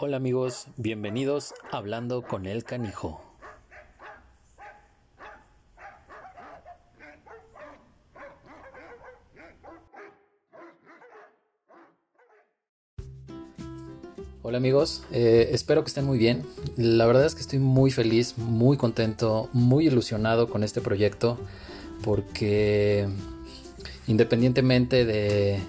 Hola amigos, bienvenidos a Hablando con el Canijo. Hola amigos, eh, espero que estén muy bien. La verdad es que estoy muy feliz, muy contento, muy ilusionado con este proyecto porque independientemente de,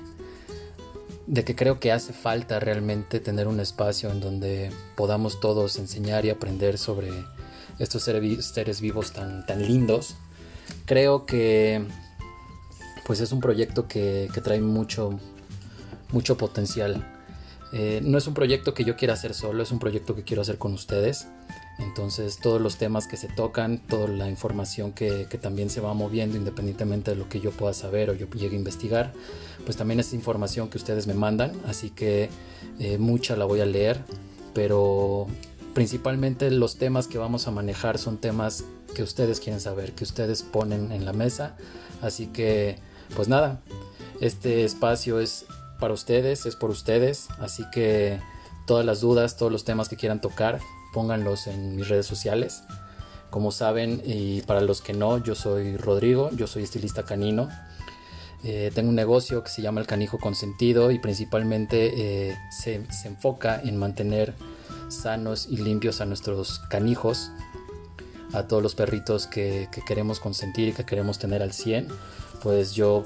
de que creo que hace falta realmente tener un espacio en donde podamos todos enseñar y aprender sobre estos seres vivos tan, tan lindos, creo que pues es un proyecto que, que trae mucho, mucho potencial eh, no es un proyecto que yo quiera hacer solo, es un proyecto que quiero hacer con ustedes. Entonces todos los temas que se tocan, toda la información que, también se va moviendo independientemente de lo que yo pueda saber o yo llegue a investigar, pues también es información que ustedes me mandan, así que eh, mucha la voy a leer, pero principalmente los temas que vamos a manejar son temas que ustedes quieren saber, que ustedes ponen en la mesa, así que pues nada, este espacio es para ustedes, es por ustedes, así que todas las dudas, todos los temas que quieran tocar, pónganlos en mis redes sociales. Como saben, y para los que no, yo soy Rodrigo, yo soy estilista canino. Eh, tengo un negocio que se llama El Canijo Consentido y principalmente eh, se, enfoca en mantener sanos y limpios a nuestros canijos, a todos los perritos que, que queremos consentir y que queremos tener al 100. Pues yo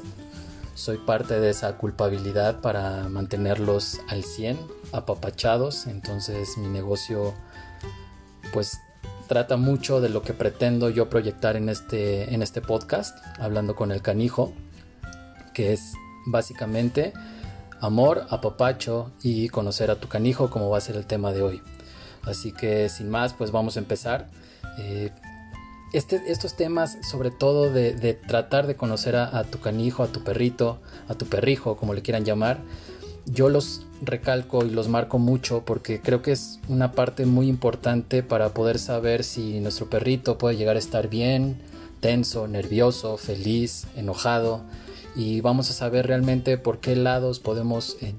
soy parte de esa culpabilidad para mantenerlos al 100, apapachados. Entonces mi negocio pues trata mucho de lo que pretendo yo proyectar en este, en este podcast, hablando con el canijo, que es básicamente amor, apapacho y conocer a tu canijo, como va a ser el tema de hoy. Así que sin más, pues vamos a empezar. Eh, este, estos temas, sobre todo de, tratar de conocer a, tu canijo, a tu perrito, a tu perrijo, como le quieran llamar, yo los recalco y los marco mucho porque creo que es una parte muy importante para poder saber si nuestro perrito puede llegar a estar bien, tenso, nervioso, feliz, enojado y vamos a saber realmente por qué lados podemos eh,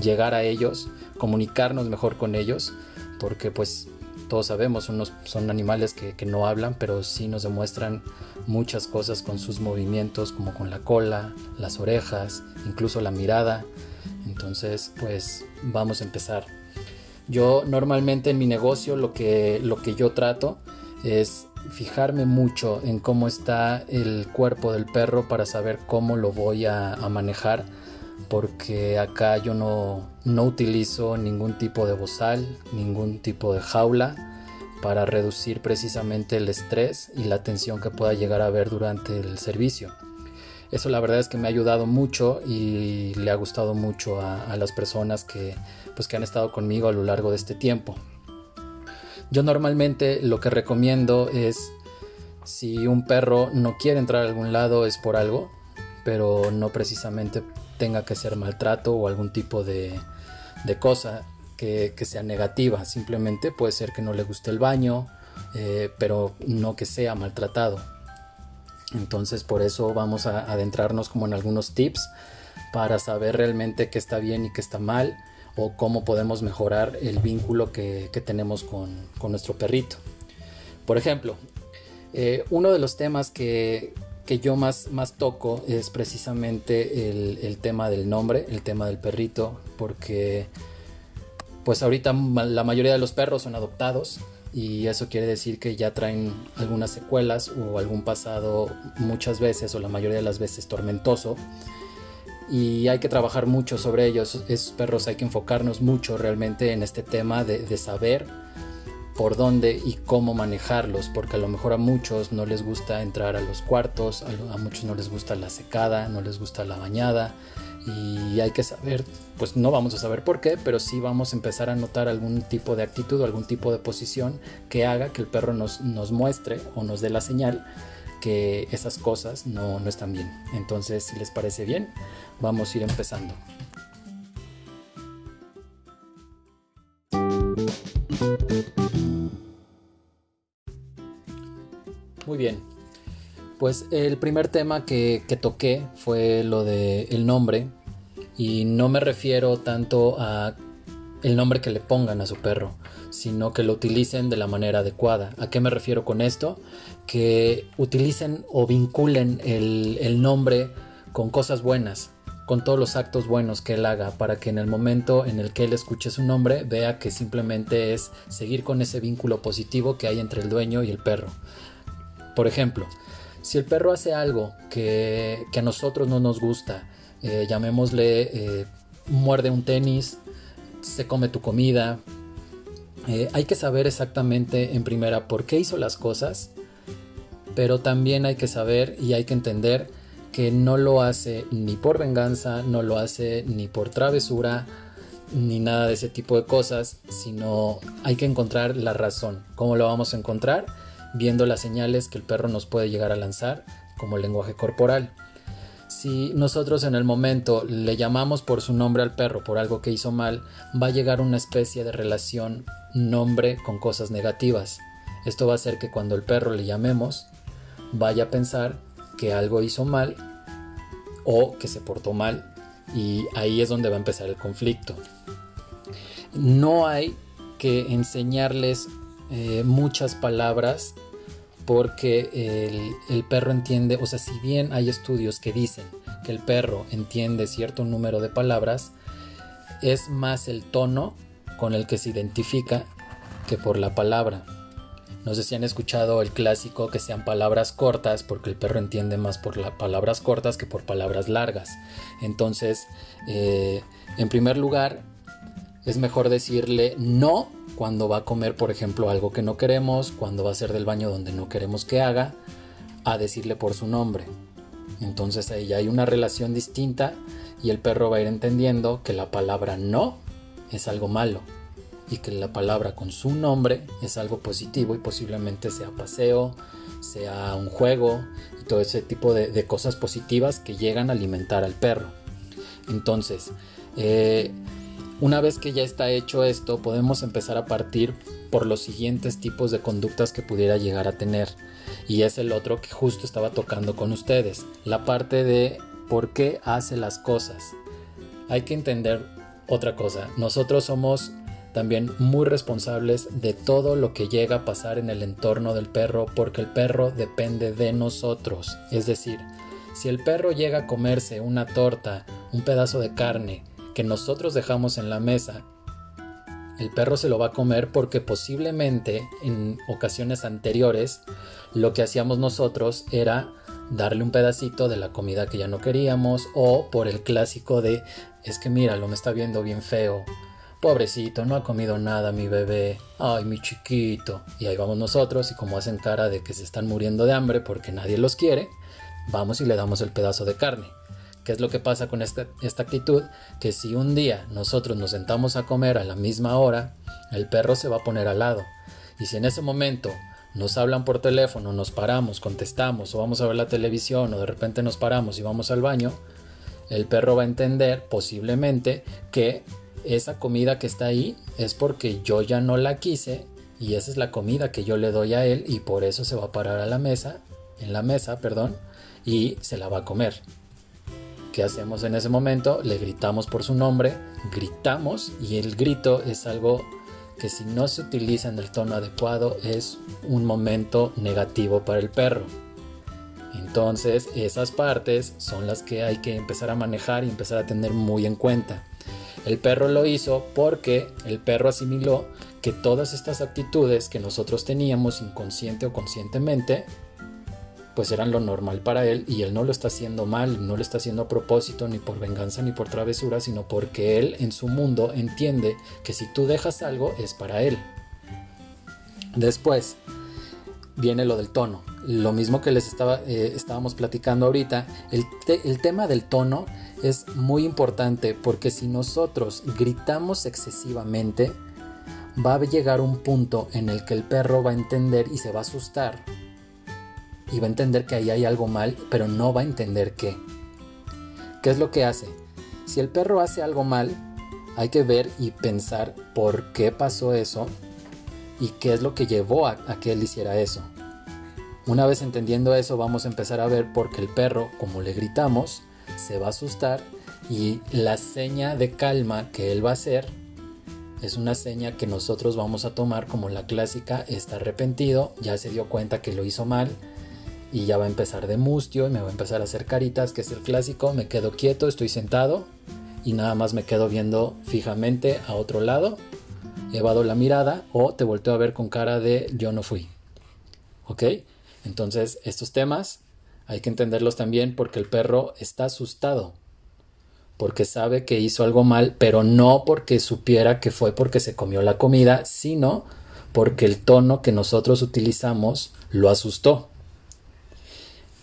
llegar a ellos, comunicarnos mejor con ellos, porque pues todos sabemos, son animales que, no hablan, pero sí nos demuestran muchas cosas con sus movimientos, como con la cola, las orejas, incluso la mirada. Entonces, pues vamos a empezar. Yo normalmente en mi negocio lo que, lo que yo trato es fijarme mucho en cómo está el cuerpo del perro para saber cómo lo voy a manejar porque acá yo no, no utilizo ningún tipo de bozal, ningún tipo de jaula para reducir precisamente el estrés y la tensión que pueda llegar a haber durante el servicio. Eso la verdad es que me ha ayudado mucho y le ha gustado mucho a, las personas que, pues, que han estado conmigo a lo largo de este tiempo. Yo normalmente lo que recomiendo es si un perro no quiere entrar a algún lado es por algo, pero no precisamente tenga que ser maltrato o algún tipo de, cosa que, sea negativa. Simplemente puede ser que no le guste el baño, eh, pero no que sea maltratado. Entonces por eso vamos a adentrarnos como en algunos tips para saber realmente qué está bien y qué está mal o cómo podemos mejorar el vínculo que, tenemos con, nuestro perrito. Por ejemplo, eh, uno de los temas que, yo más, más toco es precisamente el, tema del nombre, el tema del perrito, porque pues ahorita la mayoría de los perros son adoptados y eso quiere decir que ya traen algunas secuelas o algún pasado muchas veces o la mayoría de las veces tormentoso y hay que trabajar mucho sobre ellos. Esos perros hay que enfocarnos mucho realmente en este tema de, saber por dónde y cómo manejarlos, porque a lo mejor a muchos no les gusta entrar a los cuartos, a, muchos no les gusta la secada, no les gusta la bañada y hay que saber, pues no vamos a saber por qué, pero sí vamos a empezar a notar algún tipo de actitud algún tipo de posición que haga que el perro nos, nos muestre o nos dé la señal que esas cosas no, no están bien. Entonces, si les parece bien, vamos a ir empezando. Muy bien. Pues el primer tema que, toqué fue lo de el nombre. Y no me refiero tanto a el nombre que le pongan a su perro, sino que lo utilicen de la manera adecuada. ¿A qué me refiero con esto? Que utilicen o vinculen el, el nombre con cosas buenas, con todos los actos buenos que él haga, para que en el momento en el que él escuche su nombre vea que simplemente es seguir con ese vínculo positivo que hay entre el dueño y el perro. Por ejemplo, si el perro hace algo que, a nosotros no nos gusta, eh, llamémosle eh, muerde un tenis, se come tu comida, eh, hay que saber exactamente en primera por qué hizo las cosas, pero también hay que saber y hay que entender que no lo hace ni por venganza, no lo hace ni por travesura, ni nada de ese tipo de cosas, sino hay que encontrar la razón. ¿Cómo lo vamos a encontrar? viendo las señales que el perro nos puede llegar a lanzar como lenguaje corporal. Si nosotros en el momento le llamamos por su nombre al perro por algo que hizo mal, va a llegar una especie de relación nombre con cosas negativas. Esto va a hacer que cuando el perro le llamemos, vaya a pensar que algo hizo mal o que se portó mal y ahí es donde va a empezar el conflicto. No hay que enseñarles eh, muchas palabras porque el, perro entiende, o sea, si bien hay estudios que dicen que el perro entiende cierto número de palabras, es más el tono con el que se identifica que por la palabra. No sé si han escuchado el clásico que sean palabras cortas, porque el perro entiende más por palabras cortas que por palabras largas. Entonces, eh, en primer lugar, es mejor decirle no cuando va a comer, por ejemplo, algo que no queremos, cuando va a hacer del baño donde no queremos que haga, a decirle por su nombre. Entonces ahí ya hay una relación distinta y el perro va a ir entendiendo que la palabra no es algo malo y que la palabra con su nombre es algo positivo y posiblemente sea paseo, sea un juego y todo ese tipo de, cosas positivas que llegan a alimentar al perro. Entonces, eh, una vez que ya está hecho esto, podemos empezar a partir por los siguientes tipos de conductas que pudiera llegar a tener. Y es el otro que justo estaba tocando con ustedes. La parte de por qué hace las cosas. Hay que entender otra cosa. Nosotros somos también muy responsables de todo lo que llega a pasar en el entorno del perro porque el perro depende de nosotros. Es decir, si el perro llega a comerse una torta, un pedazo de carne, que nosotros dejamos en la mesa, el perro se lo va a comer porque posiblemente en ocasiones anteriores lo que hacíamos nosotros era darle un pedacito de la comida que ya no queríamos o por el clásico de es que mira, lo me está viendo bien feo. Pobrecito, no ha comido nada mi bebé. Ay, mi chiquito. Y ahí vamos nosotros y como hacen cara de que se están muriendo de hambre porque nadie los quiere, vamos y le damos el pedazo de carne. ¿Qué es lo que pasa con esta, esta actitud? Que si un día nosotros nos sentamos a comer a la misma hora, el perro se va a poner al lado. Y si en ese momento nos hablan por teléfono, nos paramos, contestamos o vamos a ver la televisión o de repente nos paramos y vamos al baño, el perro va a entender posiblemente que esa comida que está ahí es porque yo ya no la quise y esa es la comida que yo le doy a él y por eso se va a parar a la mesa, en la mesa, perdón, y se la va a comer. ¿Qué hacemos en ese momento? Le gritamos por su nombre, gritamos y el grito es algo que si no se utiliza en el tono adecuado es un momento negativo para el perro. Entonces esas partes son las que hay que empezar a manejar y empezar a tener muy en cuenta. El perro lo hizo porque el perro asimiló que todas estas actitudes que nosotros teníamos inconsciente o conscientemente pues eran lo normal para él y él no lo está haciendo mal, no lo está haciendo a propósito, ni por venganza, ni por travesura, sino porque él en su mundo entiende que si tú dejas algo es para él. Después viene lo del tono. Lo mismo que les estaba, eh, estábamos platicando ahorita, el, el tema del tono es muy importante porque si nosotros gritamos excesivamente, va a llegar un punto en el que el perro va a entender y se va a asustar y va a entender que ahí hay algo mal, pero no va a entender qué. ¿Qué es lo que hace? Si el perro hace algo mal, hay que ver y pensar por qué pasó eso y qué es lo que llevó a, que él hiciera eso. Una vez entendiendo eso, vamos a empezar a ver por qué el perro, como le gritamos, se va a asustar y la seña de calma que él va a hacer es una seña que nosotros vamos a tomar como la clásica, está arrepentido, ya se dio cuenta que lo hizo mal y ya va a empezar de mustio y me va a empezar a hacer caritas, que es el clásico, me quedo quieto, estoy sentado y nada más me quedo viendo fijamente a otro lado, evado la mirada o te volteo a ver con cara de yo no fui. ¿Ok? Entonces estos temas hay que entenderlos también porque el perro está asustado porque sabe que hizo algo mal, pero no porque supiera que fue porque se comió la comida, sino porque el tono que nosotros utilizamos lo asustó.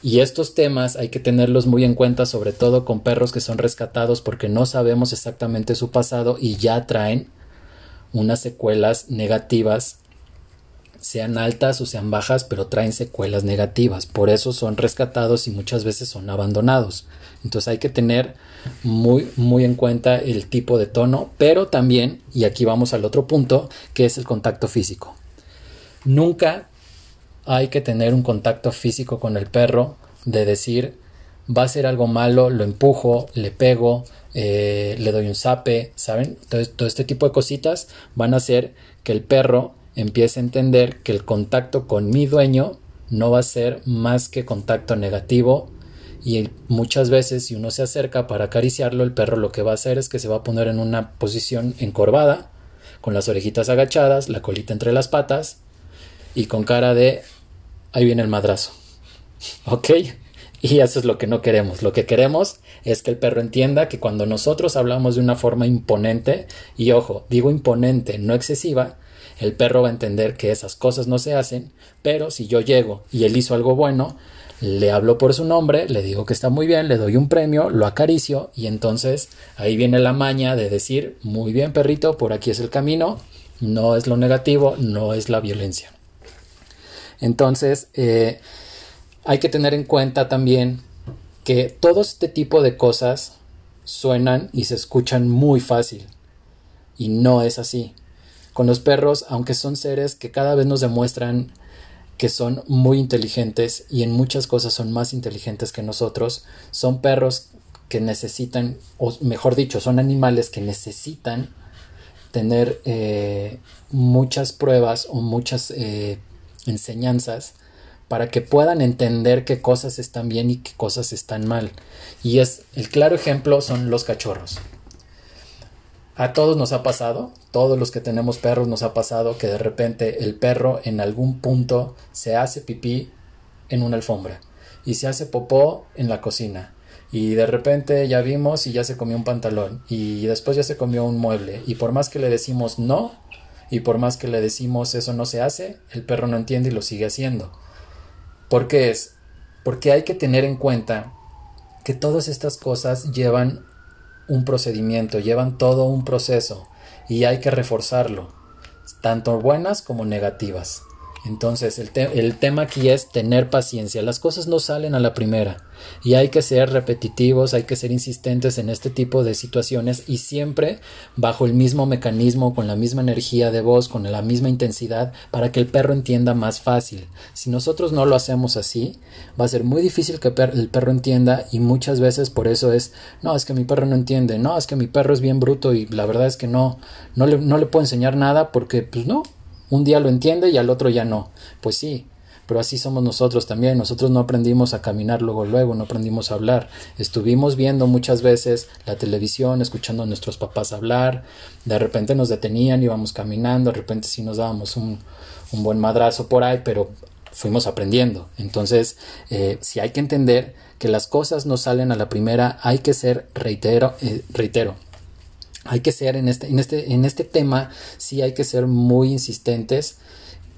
Y estos temas hay que tenerlos muy en cuenta, sobre todo con perros que son rescatados porque no sabemos exactamente su pasado y ya traen unas secuelas negativas sean altas o sean bajas, pero traen secuelas negativas. Por eso son rescatados y muchas veces son abandonados. Entonces hay que tener muy, muy en cuenta el tipo de tono, pero también, y aquí vamos al otro punto, que es el contacto físico. Nunca hay que tener un contacto físico con el perro de decir va a ser algo malo, lo empujo, le pego, eh, le doy un zape, ¿saben? Entonces, todo este tipo de cositas van a hacer que el perro empiece a entender que el contacto con mi dueño no va a ser más que contacto negativo y muchas veces si uno se acerca para acariciarlo el perro lo que va a hacer es que se va a poner en una posición encorvada con las orejitas agachadas, la colita entre las patas y con cara de ahí viene el madrazo. ¿Ok? Y eso es lo que no queremos. Lo que queremos es que el perro entienda que cuando nosotros hablamos de una forma imponente, y ojo, digo imponente, no excesiva, el perro va a entender que esas cosas no se hacen, pero si yo llego y él hizo algo bueno, le hablo por su nombre, le digo que está muy bien, le doy un premio, lo acaricio y entonces ahí viene la maña de decir, muy bien perrito, por aquí es el camino, no es lo negativo, no es la violencia. Entonces, eh, hay que tener en cuenta también que todo este tipo de cosas suenan y se escuchan muy fácil y no es así. Con los perros, aunque son seres que cada vez nos demuestran que son muy inteligentes y en muchas cosas son más inteligentes que nosotros, son perros que necesitan, o mejor dicho, son animales que necesitan tener eh, muchas pruebas o muchas eh, enseñanzas para que puedan entender qué cosas están bien y qué cosas están mal. Y es el claro ejemplo son los cachorros. A todos nos ha pasado, todos los que tenemos perros nos ha pasado que de repente el perro en algún punto se hace pipí en una alfombra y se hace popó en la cocina y de repente ya vimos y ya se comió un pantalón y después ya se comió un mueble y por más que le decimos no y por más que le decimos eso no se hace, el perro no entiende y lo sigue haciendo. ¿Por qué es? Porque hay que tener en cuenta que todas estas cosas llevan un procedimiento, llevan todo un proceso y hay que reforzarlo, tanto buenas como negativas. Entonces, el, el, tema aquí es tener paciencia. Las cosas no salen a la primera y hay que ser repetitivos, hay que ser insistentes en este tipo de situaciones y siempre bajo el mismo mecanismo, con la misma energía de voz, con la misma intensidad, para que el perro entienda más fácil. Si nosotros no lo hacemos así, va a ser muy difícil que el perro entienda y muchas veces por eso es, no, es que mi perro no entiende, no, es que mi perro es bien bruto y la verdad es que no, no le, no le puedo enseñar nada porque, pues no, un día lo entiende y al otro ya no. Pues sí, pero así somos nosotros también. Nosotros no aprendimos a caminar luego, luego, no aprendimos a hablar. Estuvimos viendo muchas veces la televisión, escuchando a nuestros papás hablar. De repente nos detenían, íbamos caminando, de repente sí nos dábamos un, buen madrazo por ahí, pero fuimos aprendiendo. Entonces, eh, si hay que entender que las cosas no salen a la primera, hay que ser, reitero, eh, reitero, hay que ser en este, en este, en este tema, sí hay que ser muy insistentes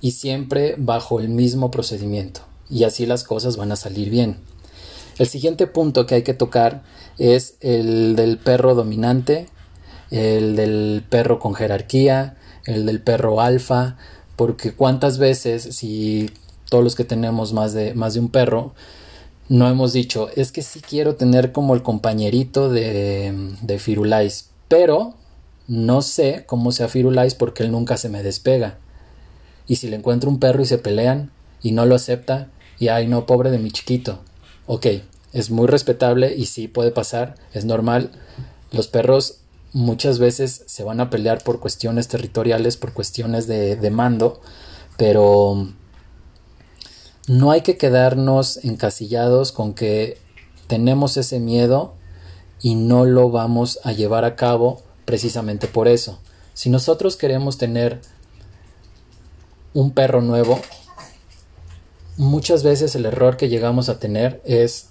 y siempre bajo el mismo procedimiento. Y así las cosas van a salir bien. El siguiente punto que hay que tocar es el del perro dominante, el del perro con jerarquía, el del perro alfa, porque cuántas veces si todos los que tenemos más de, más de un perro, no hemos dicho, es que sí quiero tener como el compañerito de, de Firulais, pero no sé cómo sea Firulais porque él nunca se me despega. Y si le encuentro un perro y se pelean y no lo acepta, y ay no, pobre de mi chiquito. Ok, es muy respetable y sí puede pasar, es normal. Los perros muchas veces se van a pelear por cuestiones territoriales, por cuestiones de, de mando, pero no hay que quedarnos encasillados con que tenemos ese miedo y no lo vamos a llevar a cabo precisamente por eso. Si nosotros queremos tener un perro nuevo, muchas veces el error que llegamos a tener es,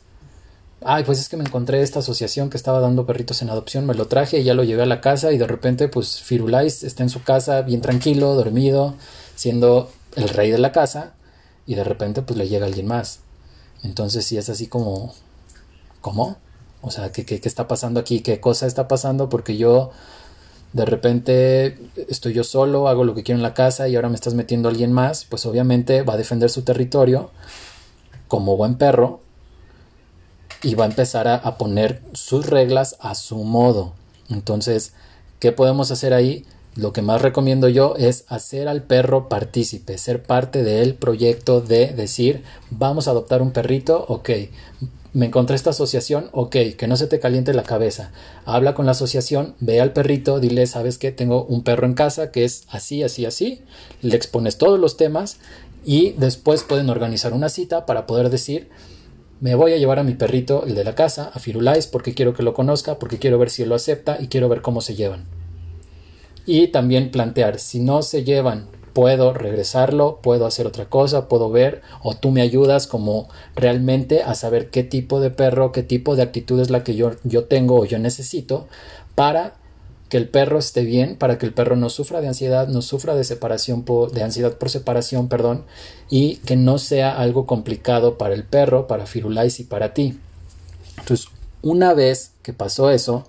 ay, pues es que me encontré esta asociación que estaba dando perritos en adopción, me lo traje y ya lo llevé a la casa y de repente pues Firulais está en su casa bien tranquilo, dormido, siendo el rey de la casa y de repente pues le llega alguien más. Entonces si es así como, ¿cómo? O sea, ¿qué, qué, qué está pasando aquí? ¿Qué cosa está pasando? Porque yo de repente estoy yo solo, hago lo que quiero en la casa y ahora me estás metiendo a alguien más, pues obviamente va a defender su territorio como buen perro y va a empezar a, a, poner sus reglas a su modo. Entonces, ¿qué podemos hacer ahí? Lo que más recomiendo yo es hacer al perro partícipe, ser parte del proyecto de decir, vamos a adoptar un perrito, ok, me encontré esta asociación, ok, que no se te caliente la cabeza. Habla con la asociación, ve al perrito, dile, sabes que tengo un perro en casa que es así, así, así. Le expones todos los temas y después pueden organizar una cita para poder decir, me voy a llevar a mi perrito, el de la casa, a Firulais, porque quiero que lo conozca, porque quiero ver si lo acepta y quiero ver cómo se llevan. Y también plantear, si no se llevan puedo regresarlo, puedo hacer otra cosa, puedo ver o tú me ayudas como realmente a saber qué tipo de perro, qué tipo de actitud es la que yo, yo tengo o yo necesito para que el perro esté bien, para que el perro no sufra de ansiedad, no sufra de separación por, de ansiedad por separación, perdón, y que no sea algo complicado para el perro, para Firulais y para ti. Entonces, una vez que pasó eso,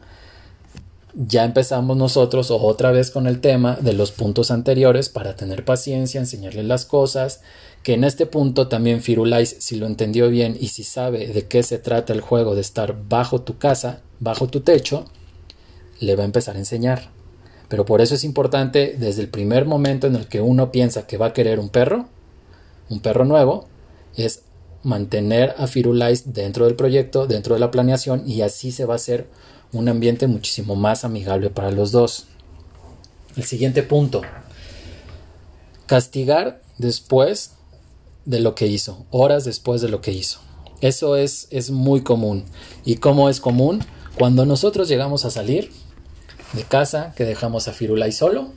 ya empezamos nosotros otra vez con el tema de los puntos anteriores para tener paciencia, enseñarle las cosas, que en este punto también Firulais, si lo entendió bien y si sabe de qué se trata el juego de estar bajo tu casa, bajo tu techo, le va a empezar a enseñar. Pero por eso es importante desde el primer momento en el que uno piensa que va a querer un perro, un perro nuevo, es mantener a Firulais dentro del proyecto, dentro de la planeación y así se va a hacer un ambiente muchísimo más amigable para los dos. El siguiente punto. Castigar después de lo que hizo, horas después de lo que hizo. Eso es, es muy común. ¿Y cómo es común? Cuando nosotros llegamos a salir de casa, que dejamos a Firulais solo,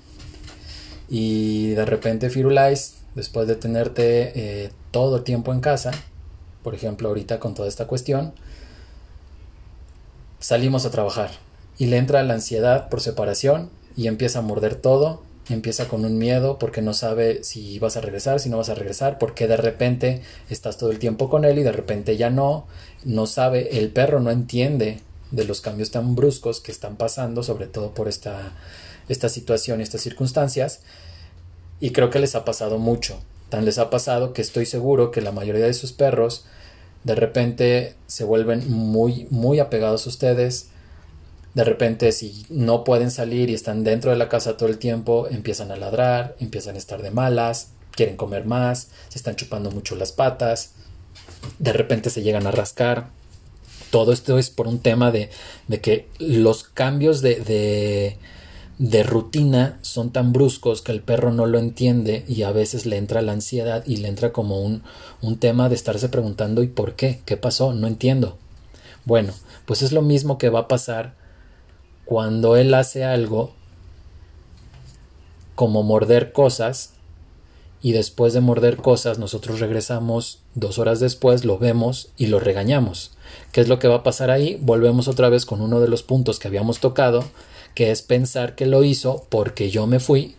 y de repente Firulais, después de tenerte eh, todo el tiempo en casa, por ejemplo ahorita con toda esta cuestión, salimos a trabajar y le entra la ansiedad por separación y empieza a morder todo, empieza con un miedo porque no sabe si vas a regresar, si no vas a regresar, porque de repente estás todo el tiempo con él y de repente ya no, no sabe, el perro no entiende de los cambios tan bruscos que están pasando, sobre todo por esta, esta situación, estas circunstancias, y creo que les ha pasado mucho. Tan les ha pasado que estoy seguro que la mayoría de sus perros de repente se vuelven muy, muy apegados a ustedes. De repente, si no pueden salir y están dentro de la casa todo el tiempo, empiezan a ladrar, empiezan a estar de malas, quieren comer más, se están chupando mucho las patas, de repente se llegan a rascar. Todo esto es por un tema de, de que los cambios de, de de rutina son tan bruscos que el perro no lo entiende y a veces le entra la ansiedad y le entra como un, un tema de estarse preguntando ¿y por qué? ¿Qué pasó? No entiendo. Bueno, pues es lo mismo que va a pasar cuando él hace algo como morder cosas y después de morder cosas nosotros regresamos dos horas después, lo vemos y lo regañamos. ¿Qué es lo que va a pasar ahí? Volvemos otra vez con uno de los puntos que habíamos tocado que es pensar que lo hizo porque yo me fui,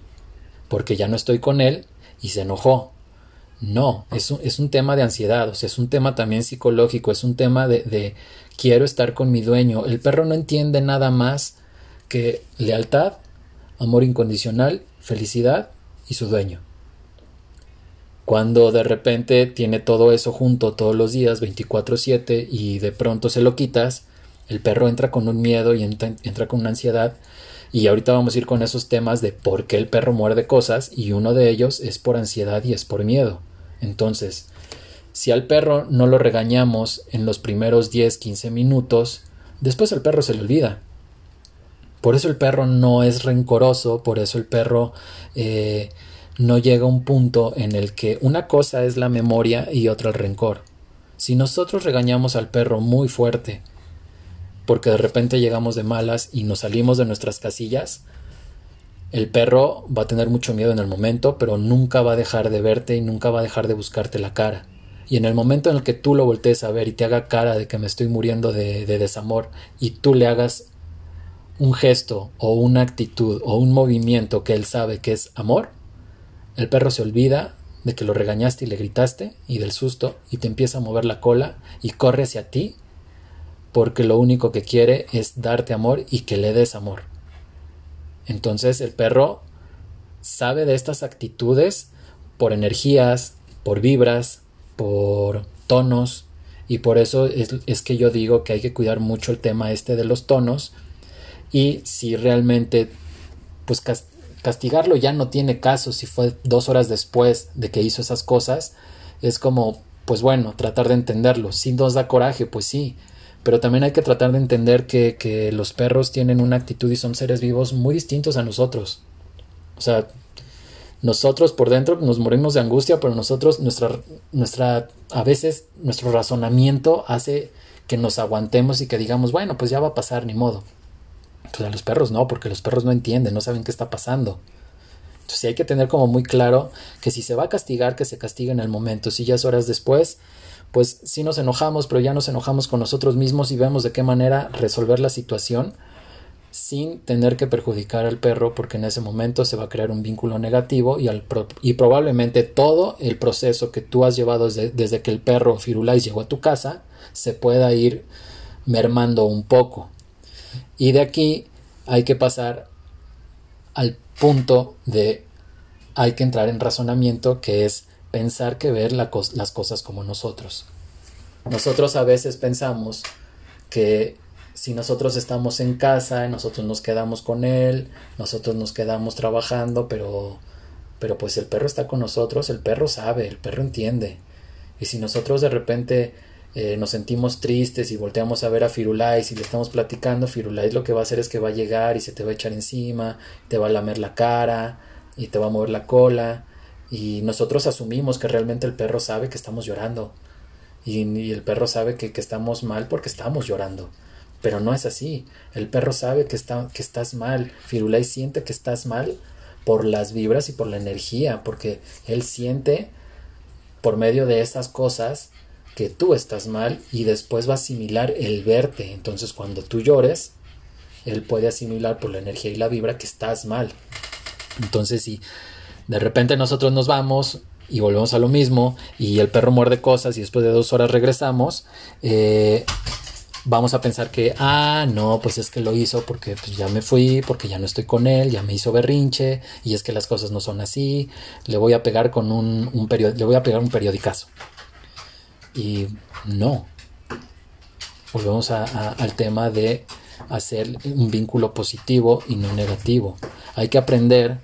porque ya no estoy con él y se enojó. No, es un, es un tema de ansiedad, o sea, es un tema también psicológico, es un tema de, de quiero estar con mi dueño. El perro no entiende nada más que lealtad, amor incondicional, felicidad y su dueño. Cuando de repente tiene todo eso junto todos los días, 24/7, y de pronto se lo quitas, el perro entra con un miedo y entra, con una ansiedad. Y ahorita vamos a ir con esos temas de por qué el perro muerde cosas y uno de ellos es por ansiedad y es por miedo. Entonces, si al perro no lo regañamos en los primeros 10, 15 minutos, después al perro se le olvida. Por eso el perro no es rencoroso, por eso el perro eh, no llega a un punto en el que una cosa es la memoria y otra el rencor. Si nosotros regañamos al perro muy fuerte, porque de repente llegamos de malas y nos salimos de nuestras casillas, el perro va a tener mucho miedo en el momento, pero nunca va a dejar de verte y nunca va a dejar de buscarte la cara. Y en el momento en el que tú lo voltees a ver y te haga cara de que me estoy muriendo de, de desamor y tú le hagas un gesto o una actitud o un movimiento que él sabe que es amor, el perro se olvida de que lo regañaste y le gritaste y del susto y te empieza a mover la cola y corre hacia ti porque lo único que quiere es darte amor y que le des amor. Entonces el perro sabe de estas actitudes por energías, por vibras, por tonos y por eso es, que yo digo que hay que cuidar mucho el tema este de los tonos y si realmente pues castigarlo ya no tiene caso si fue dos horas después de que hizo esas cosas es como pues bueno tratar de entenderlo si nos da coraje pues sí pero también hay que tratar de entender que, que los perros tienen una actitud y son seres vivos muy distintos a nosotros o sea nosotros por dentro nos morimos de angustia, pero nosotros, nuestra, nuestra, a veces nuestro razonamiento hace que nos aguantemos y que digamos, bueno, pues ya va a pasar, ni modo. Entonces a los perros no, porque los perros no entienden, no saben qué está pasando. Entonces hay que tener como muy claro que si se va a castigar, que se castigue en el momento. Si ya es horas después, pues sí nos enojamos, pero ya nos enojamos con nosotros mismos y vemos de qué manera resolver la situación sin tener que perjudicar al perro porque en ese momento se va a crear un vínculo negativo y, al y probablemente todo el proceso que tú has llevado desde, que el perro Firulais llegó a tu casa se pueda ir mermando un poco. Y de aquí hay que pasar al punto de hay que entrar en razonamiento que es pensar que ver las cosas como nosotros. Nosotros a veces pensamos que si nosotros estamos en casa, nosotros nos quedamos con él, nosotros nos quedamos trabajando, pero pero pues el perro está con nosotros, el perro sabe, el perro entiende. Y si nosotros de repente eh, nos sentimos tristes y volteamos a ver a Firulais y le estamos platicando, Firulais lo que va a hacer es que va a llegar y se te va a echar encima, te va a lamer la cara y te va a mover la cola. Y nosotros asumimos que realmente el perro sabe que estamos llorando. Y, el perro sabe que, que estamos mal porque estamos llorando. Pero no es así. El perro sabe que, está, que estás mal. Firulais siente que estás mal por las vibras y por la energía, porque él siente por medio de esas cosas que tú estás mal y después va a asimilar el verte. Entonces cuando tú llores, él puede asimilar por la energía y la vibra que estás mal. Entonces si de repente nosotros nos vamos y volvemos a lo mismo y el perro muerde cosas y después de dos horas regresamos, eh, vamos a pensar que, ah, no, pues es que lo hizo porque pues, ya me fui, porque ya no estoy con él, ya me hizo berrinche, y es que las cosas no son así, le voy a pegar con un, un le voy a pegar un periodicazo. Y no. Volvemos al tema de hacer un vínculo positivo y no negativo. Hay que aprender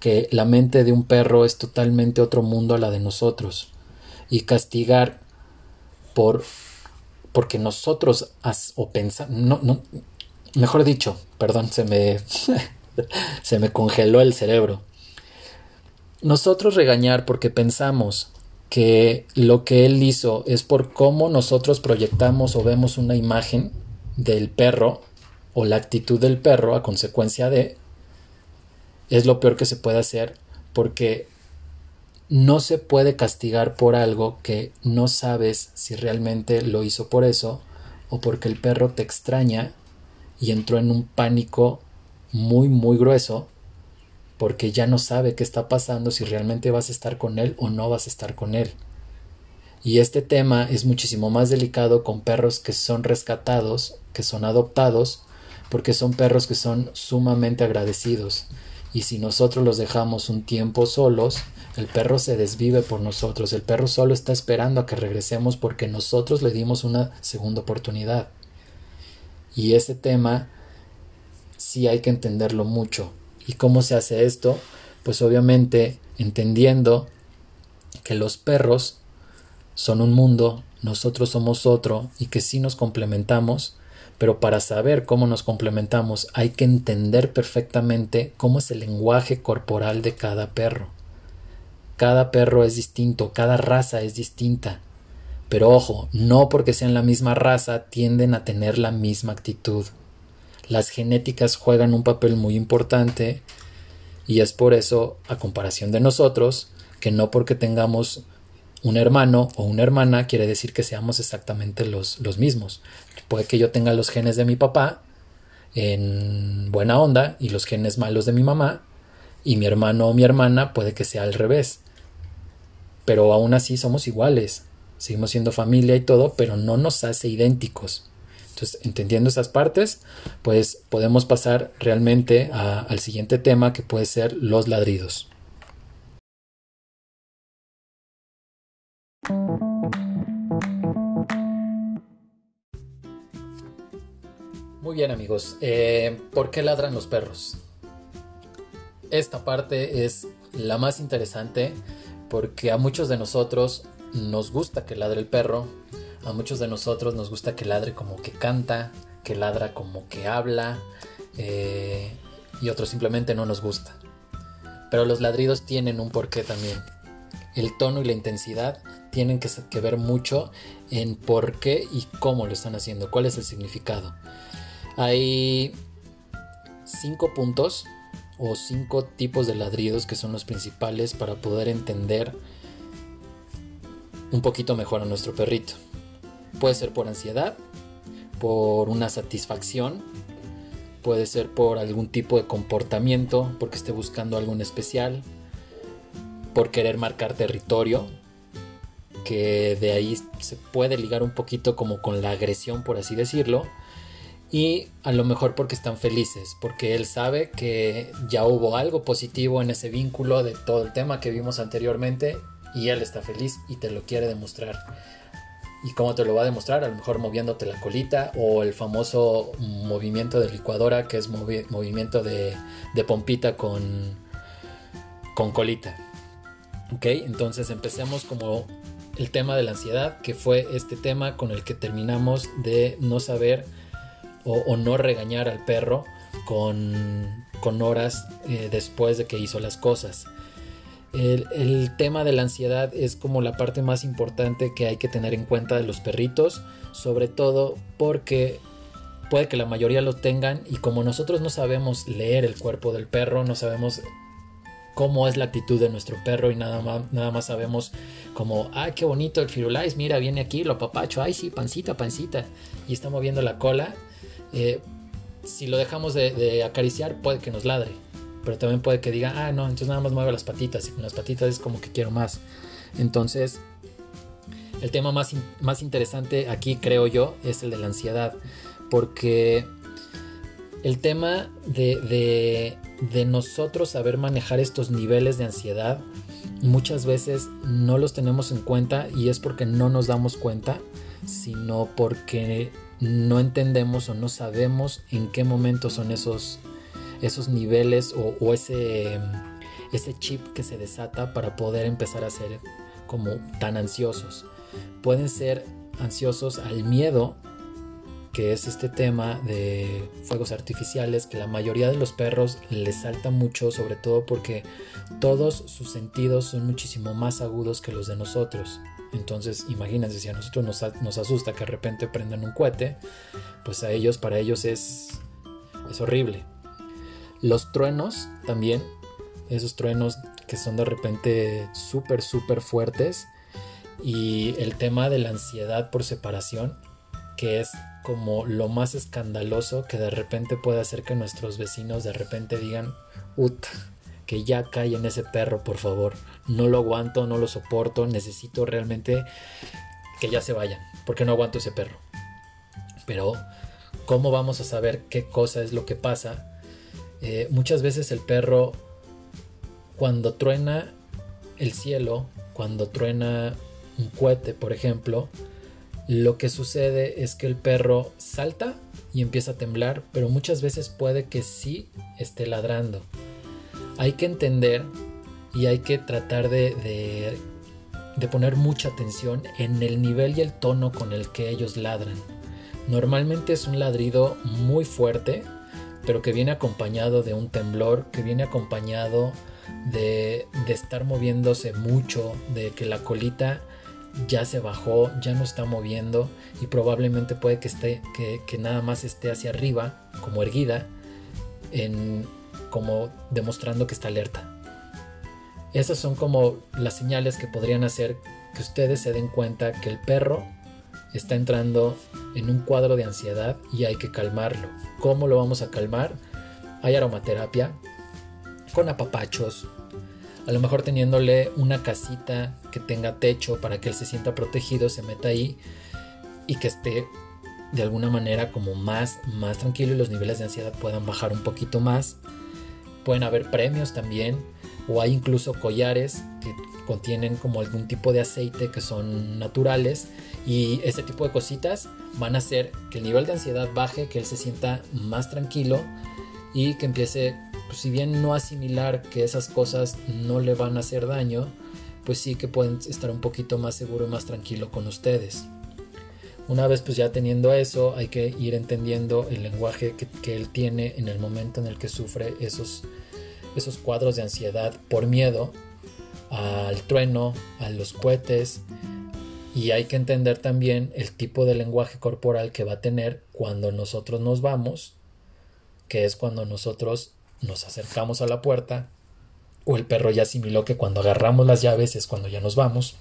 que la mente de un perro es totalmente otro mundo a la de nosotros. Y castigar por porque nosotros o pensamos, no, no, mejor dicho, perdón, se me, se me congeló el cerebro. Nosotros regañar porque pensamos que lo que él hizo es por cómo nosotros proyectamos o vemos una imagen del perro o la actitud del perro a consecuencia de es lo peor que se puede hacer porque no se puede castigar por algo que no sabes si realmente lo hizo por eso o porque el perro te extraña y entró en un pánico muy muy grueso porque ya no sabe qué está pasando si realmente vas a estar con él o no vas a estar con él. Y este tema es muchísimo más delicado con perros que son rescatados, que son adoptados, porque son perros que son sumamente agradecidos. Y si nosotros los dejamos un tiempo solos, el perro se desvive por nosotros, el perro solo está esperando a que regresemos porque nosotros le dimos una segunda oportunidad. Y ese tema sí hay que entenderlo mucho. ¿Y cómo se hace esto? Pues obviamente entendiendo que los perros son un mundo, nosotros somos otro y que sí nos complementamos, Pero para saber cómo nos complementamos hay que entender perfectamente cómo es el lenguaje corporal de cada perro. Cada perro es distinto, cada raza es distinta. Pero ojo, no porque sean la misma raza tienden a tener la misma actitud. Las genéticas juegan un papel muy importante y es por eso, a comparación de nosotros, que no porque tengamos un hermano o una hermana quiere decir que seamos exactamente los, los mismos. Puede que yo tenga los genes de mi papá en buena onda y los genes malos de mi mamá y mi hermano o mi hermana puede que sea al revés. Pero aún así somos iguales, seguimos siendo familia y todo, pero no nos hace idénticos. Entonces, entendiendo esas partes, pues podemos pasar realmente al siguiente tema que puede ser los ladridos. Muy bien amigos, eh, ¿por qué ladran los perros? Esta parte es la más interesante porque a muchos de nosotros nos gusta que ladre el perro, a muchos de nosotros nos gusta que ladre como que canta, que ladra como que habla eh, y otros simplemente no nos gusta. Pero los ladridos tienen un porqué también. El tono y la intensidad tienen que, que ver mucho en por qué y cómo lo están haciendo, cuál es el significado. Hay cinco puntos o cinco tipos de ladridos que son los principales para poder entender un poquito mejor a nuestro perrito. Puede ser por ansiedad, por una satisfacción, puede ser por algún tipo de comportamiento, porque esté buscando algo en especial, por querer marcar territorio, que de ahí se puede ligar un poquito como con la agresión, por así decirlo, y a lo mejor porque están felices, porque él sabe que ya hubo algo positivo en ese vínculo de todo el tema que vimos anteriormente y él está feliz y te lo quiere demostrar. ¿Y cómo te lo va a demostrar? A lo mejor moviéndote la colita o el famoso movimiento de licuadora que es movimiento de, de, pompita con, con colita. Ok, entonces empecemos como el tema de la ansiedad, que fue este tema con el que terminamos de no saber o, no regañar al perro con, con horas eh, después de que hizo las cosas. El, el, tema de la ansiedad es como la parte más importante que hay que tener en cuenta de los perritos, sobre todo porque puede que la mayoría lo tengan y como nosotros no sabemos leer el cuerpo del perro, no sabemos cómo es la actitud de nuestro perro y nada más, nada más sabemos como, ah, qué bonito el firulais, mira, viene aquí, lo papacho, ay, sí, pancita, pancita, y está moviendo la cola eh, si lo dejamos de, acariciar, puede que nos ladre. Pero también puede que diga, ah, no, entonces nada más mueve las patitas. Y con las patitas es como que quiero más. Entonces, el tema más, más interesante aquí, creo yo, es el de la ansiedad. Porque el tema de, de nosotros saber manejar estos niveles de ansiedad muchas veces no los tenemos en cuenta y es porque no nos damos cuenta, sino porque no entendemos o no sabemos en qué momento son esos, esos niveles o, ese, ese chip que se desata para poder empezar a ser como tan ansiosos. Pueden ser ansiosos al miedo, que es este tema de fuegos artificiales, que la mayoría de los perros les salta mucho, sobre todo porque todos sus sentidos son muchísimo más agudos que los de nosotros. Entonces, imagínense, si a nosotros nos, asusta que de repente prendan un cohete, pues a ellos, para ellos es, es horrible. Los truenos también, esos truenos que son de repente súper, súper fuertes. Y el tema de la ansiedad por separación, que es como lo más escandaloso que de repente puede hacer que nuestros vecinos de repente digan, ut, que ya en ese perro, por favor. No lo aguanto, no lo soporto, necesito realmente que ya se vayan, porque no aguanto ese perro. Pero, ¿cómo vamos a saber qué cosa es lo que pasa? Eh, muchas veces el perro, cuando truena el cielo, cuando truena un cohete, por ejemplo, lo que sucede es que el perro salta y empieza a temblar, pero muchas veces puede que sí esté ladrando hay que entender y hay que tratar de, de, poner mucha atención en el nivel y el tono con el que ellos ladran. Normalmente es un ladrido muy fuerte, pero que viene acompañado de un temblor, que viene acompañado de, de estar moviéndose mucho, de que la colita ya se bajó, ya no está moviendo y probablemente puede que esté que, que nada más esté hacia arriba, como erguida, en, como demostrando que está alerta. Esas son como las señales que podrían hacer que ustedes se den cuenta que el perro está entrando en un cuadro de ansiedad y hay que calmarlo. ¿Cómo lo vamos a calmar? Hay aromaterapia con apapachos, a lo mejor teniéndole una casita que tenga techo para que él se sienta protegido, se meta ahí y que esté de alguna manera como más, más tranquilo y los niveles de ansiedad puedan bajar un poquito más. Pueden haber premios también o hay incluso collares que contienen como algún tipo de aceite que son naturales y ese tipo de cositas van a hacer que el nivel de ansiedad baje, que él se sienta más tranquilo y que empiece, pues, si bien no asimilar que esas cosas no le van a hacer daño, pues sí que pueden estar un poquito más seguro y más tranquilo con ustedes. Una vez pues ya teniendo eso, hay que ir entendiendo el lenguaje que, que él tiene en el momento en el que sufre esos, esos cuadros de ansiedad por miedo al trueno, a los cohetes. Y hay que entender también el tipo de lenguaje corporal que va a tener cuando nosotros nos vamos, que es cuando nosotros nos acercamos a la puerta, o el perro ya asimiló que cuando agarramos las llaves es cuando ya nos vamos.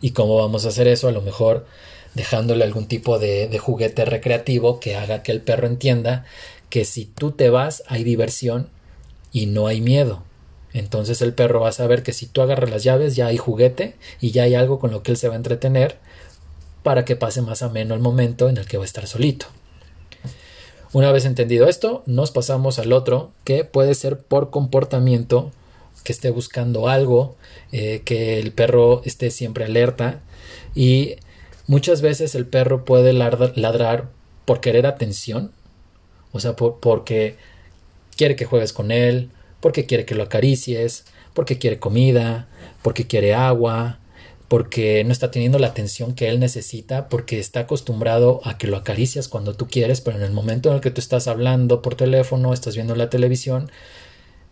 ¿Y cómo vamos a hacer eso? A lo mejor dejándole algún tipo de, de juguete recreativo que haga que el perro entienda que si tú te vas hay diversión y no hay miedo. Entonces el perro va a saber que si tú agarras las llaves ya hay juguete y ya hay algo con lo que él se va a entretener para que pase más ameno el momento en el que va a estar solito. Una vez entendido esto, nos pasamos al otro que puede ser por comportamiento, que esté buscando algo, eh, que el perro esté siempre alerta y muchas veces el perro puede ladrar por querer atención, o sea, por, porque quiere que juegues con él, porque quiere que lo acaricies, porque quiere comida, porque quiere agua, porque no está teniendo la atención que él necesita, porque está acostumbrado a que lo acaricias cuando tú quieres, pero en el momento en el que tú estás hablando por teléfono, estás viendo la televisión,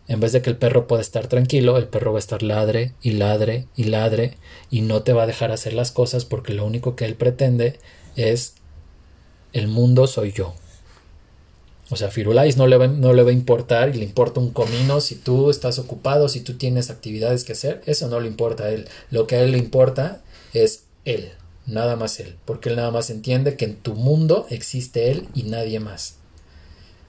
en vez de que el perro pueda estar tranquilo, el perro va a estar ladre y ladre y ladre y no te va a dejar hacer las cosas porque lo único que él pretende es el mundo soy yo. O sea, Firulais no le, va, no le va a importar y le importa un comino si tú estás ocupado, si tú tienes actividades que hacer, eso no le importa a él. Lo que a él le importa es él, nada más él, porque él nada más entiende que en tu mundo existe él y nadie más.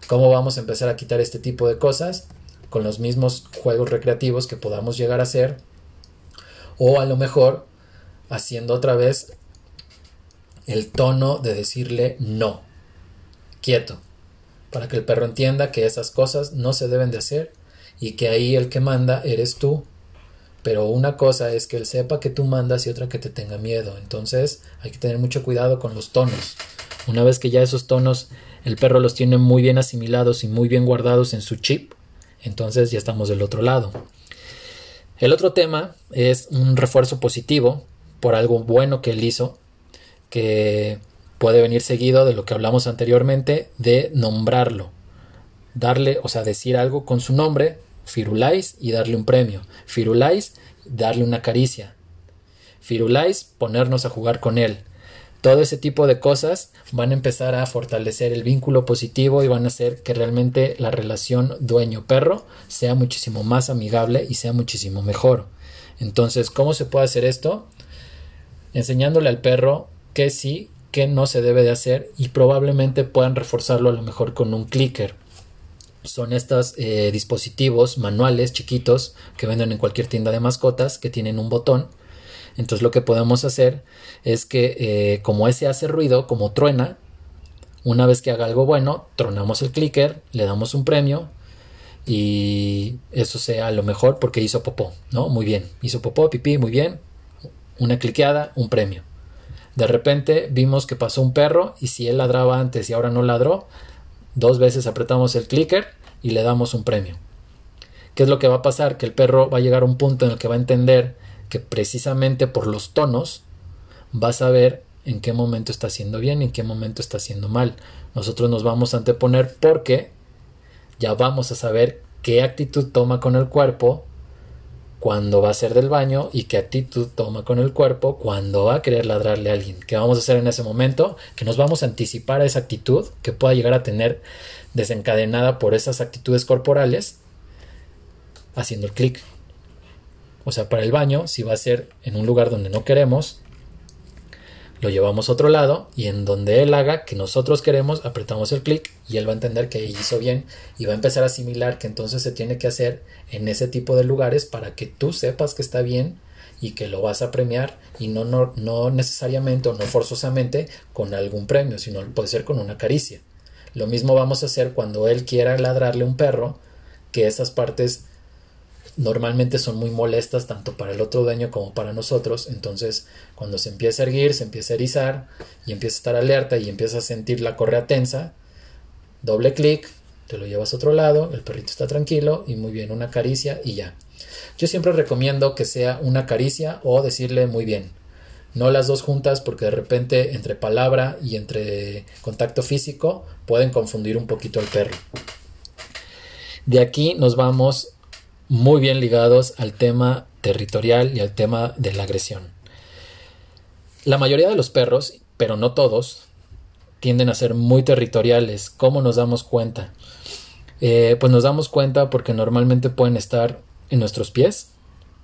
¿Cómo vamos a empezar a quitar este tipo de cosas? Con los mismos juegos recreativos que podamos llegar a hacer, o a lo mejor haciendo otra vez el tono de decirle no, quieto para que el perro entienda que esas cosas no se deben de hacer y que ahí el que manda eres tú. Pero una cosa es que él sepa que tú mandas y otra que te tenga miedo. Entonces hay que tener mucho cuidado con los tonos. Una vez que ya esos tonos el perro los tiene muy bien asimilados y muy bien guardados en su chip, entonces ya estamos del otro lado. El otro tema es un refuerzo positivo por algo bueno que él hizo, que puede venir seguido de lo que hablamos anteriormente de nombrarlo. Darle, o sea, decir algo con su nombre, Firulais, y darle un premio. Firulais, darle una caricia. Firulais, ponernos a jugar con él. Todo ese tipo de cosas van a empezar a fortalecer el vínculo positivo y van a hacer que realmente la relación dueño-perro sea muchísimo más amigable y sea muchísimo mejor. Entonces, ¿cómo se puede hacer esto? Enseñándole al perro que sí que no se debe de hacer y probablemente puedan reforzarlo a lo mejor con un clicker. Son estos eh, dispositivos manuales chiquitos que venden en cualquier tienda de mascotas que tienen un botón. Entonces lo que podemos hacer es que eh, como ese hace ruido, como truena, una vez que haga algo bueno, tronamos el clicker, le damos un premio y eso sea lo mejor porque hizo popó, ¿no? Muy bien, hizo popó, pipí, muy bien, una cliqueada, un premio. De repente vimos que pasó un perro y si él ladraba antes y ahora no ladró, dos veces apretamos el clicker y le damos un premio. ¿Qué es lo que va a pasar? Que el perro va a llegar a un punto en el que va a entender que precisamente por los tonos va a saber en qué momento está haciendo bien y en qué momento está haciendo mal. Nosotros nos vamos a anteponer porque ya vamos a saber qué actitud toma con el cuerpo cuando va a ser del baño y qué actitud toma con el cuerpo cuando va a querer ladrarle a alguien. ¿Qué vamos a hacer en ese momento? Que nos vamos a anticipar a esa actitud que pueda llegar a tener desencadenada por esas actitudes corporales haciendo el clic. O sea, para el baño, si va a ser en un lugar donde no queremos, lo llevamos a otro lado y en donde él haga que nosotros queremos, apretamos el clic y él va a entender que hizo bien y va a empezar a asimilar que entonces se tiene que hacer en ese tipo de lugares para que tú sepas que está bien y que lo vas a premiar y no, no, no necesariamente o no forzosamente con algún premio, sino puede ser con una caricia. Lo mismo vamos a hacer cuando él quiera ladrarle a un perro, que esas partes normalmente son muy molestas tanto para el otro dueño como para nosotros. Entonces, cuando se empieza a erguir, se empieza a erizar y empieza a estar alerta y empieza a sentir la correa tensa, doble clic, te lo llevas a otro lado, el perrito está tranquilo y muy bien, una caricia y ya. Yo siempre recomiendo que sea una caricia o decirle muy bien. No las dos juntas porque de repente entre palabra y entre contacto físico pueden confundir un poquito al perro. De aquí nos vamos muy bien ligados al tema territorial y al tema de la agresión. La mayoría de los perros, pero no todos, tienden a ser muy territoriales. ¿Cómo nos damos cuenta? Eh, pues nos damos cuenta porque normalmente pueden estar en nuestros pies,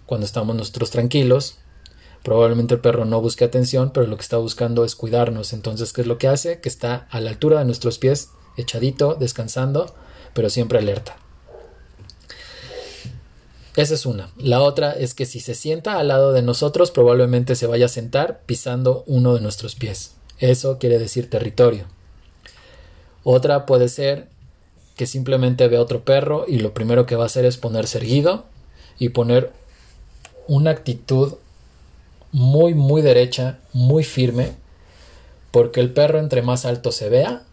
cuando estamos nosotros tranquilos. Probablemente el perro no busque atención, pero lo que está buscando es cuidarnos. Entonces, ¿qué es lo que hace? Que está a la altura de nuestros pies, echadito, descansando, pero siempre alerta. Esa es una. La otra es que si se sienta al lado de nosotros, probablemente se vaya a sentar pisando uno de nuestros pies. Eso quiere decir territorio. Otra puede ser que simplemente ve otro perro y lo primero que va a hacer es ponerse erguido y poner una actitud muy, muy derecha, muy firme, porque el perro entre más alto se vea,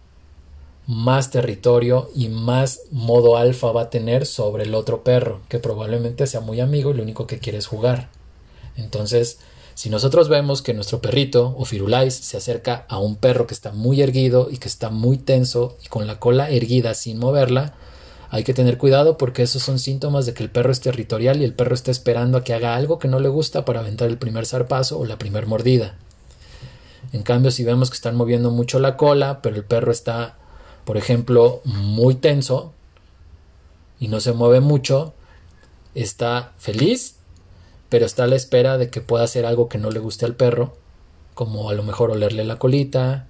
más territorio y más modo alfa va a tener sobre el otro perro, que probablemente sea muy amigo y lo único que quiere es jugar. Entonces, si nosotros vemos que nuestro perrito o firulais se acerca a un perro que está muy erguido y que está muy tenso y con la cola erguida sin moverla, hay que tener cuidado porque esos son síntomas de que el perro es territorial y el perro está esperando a que haga algo que no le gusta para aventar el primer zarpazo o la primer mordida. En cambio, si vemos que están moviendo mucho la cola, pero el perro está por ejemplo, muy tenso y no se mueve mucho, está feliz, pero está a la espera de que pueda hacer algo que no le guste al perro, como a lo mejor olerle la colita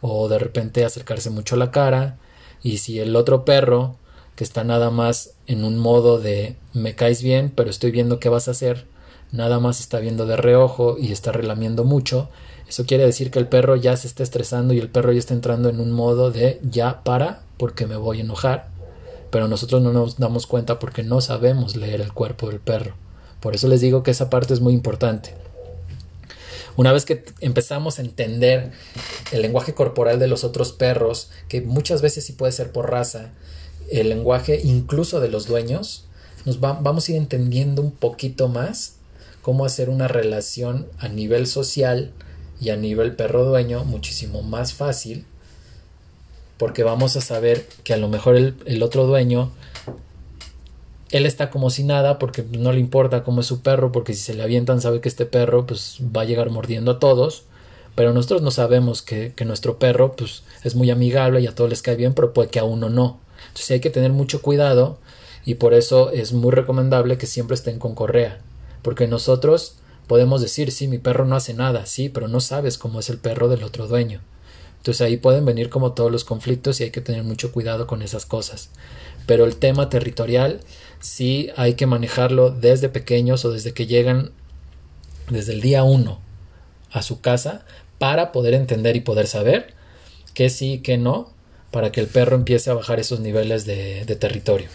o de repente acercarse mucho a la cara, y si el otro perro que está nada más en un modo de me caes bien, pero estoy viendo qué vas a hacer, nada más está viendo de reojo y está relamiendo mucho, eso quiere decir que el perro ya se está estresando y el perro ya está entrando en un modo de ya para porque me voy a enojar. Pero nosotros no nos damos cuenta porque no sabemos leer el cuerpo del perro. Por eso les digo que esa parte es muy importante. Una vez que empezamos a entender el lenguaje corporal de los otros perros, que muchas veces sí puede ser por raza, el lenguaje incluso de los dueños, nos vamos a ir entendiendo un poquito más cómo hacer una relación a nivel social y a nivel perro dueño muchísimo más fácil porque vamos a saber que a lo mejor el, otro dueño él está como si nada porque no le importa cómo es su perro porque si se le avientan sabe que este perro pues va a llegar mordiendo a todos pero nosotros no sabemos que, que nuestro perro pues es muy amigable y a todos les cae bien pero puede que a uno no. Entonces hay que tener mucho cuidado y por eso es muy recomendable que siempre estén con correa porque nosotros Podemos decir, sí, mi perro no hace nada, sí, pero no sabes cómo es el perro del otro dueño. Entonces ahí pueden venir como todos los conflictos y hay que tener mucho cuidado con esas cosas. Pero el tema territorial sí hay que manejarlo desde pequeños o desde que llegan desde el día uno a su casa para poder entender y poder saber qué sí y qué no para que el perro empiece a bajar esos niveles de, de territorio.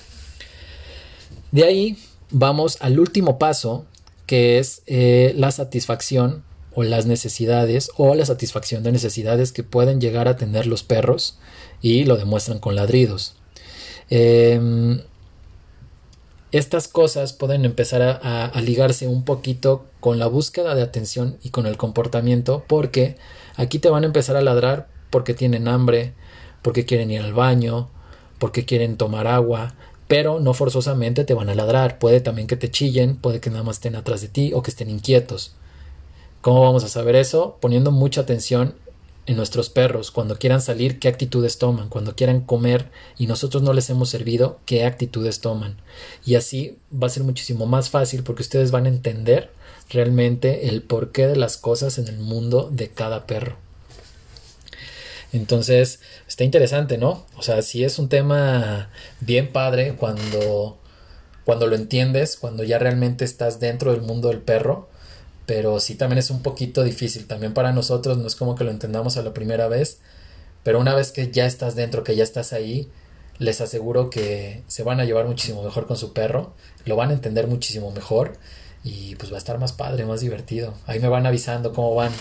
De ahí vamos al último paso que es eh, la satisfacción o las necesidades o la satisfacción de necesidades que pueden llegar a tener los perros y lo demuestran con ladridos. Em, estas cosas pueden empezar a, ligarse un poquito con la búsqueda de atención y con el comportamiento porque aquí te van a empezar a ladrar porque tienen hambre, porque quieren ir al baño, porque quieren tomar agua, pero no forzosamente te van a ladrar. Puede también que te chillen, puede que nada más estén atrás de ti o que estén inquietos. ¿Cómo vamos a saber eso? Poniendo mucha atención en nuestros perros, cuando quieran salir, qué actitudes toman, cuando quieran comer y nosotros no les hemos servido, qué actitudes toman. Y así va a ser muchísimo más fácil porque ustedes van a entender realmente el porqué de las cosas en el mundo de cada perro. Entonces, está interesante, ¿no? O sea, si es un tema bien padre cuando cuando lo entiendes, cuando ya realmente estás dentro del mundo del perro, pero sí también es un poquito difícil. También para nosotros no es como que lo entendamos a la primera vez, pero una vez que ya estás dentro, que ya estás ahí, les aseguro que se van a llevar muchísimo mejor con su perro, lo van a entender muchísimo mejor y pues va a estar más padre, más divertido. Ahí me van avisando cómo van.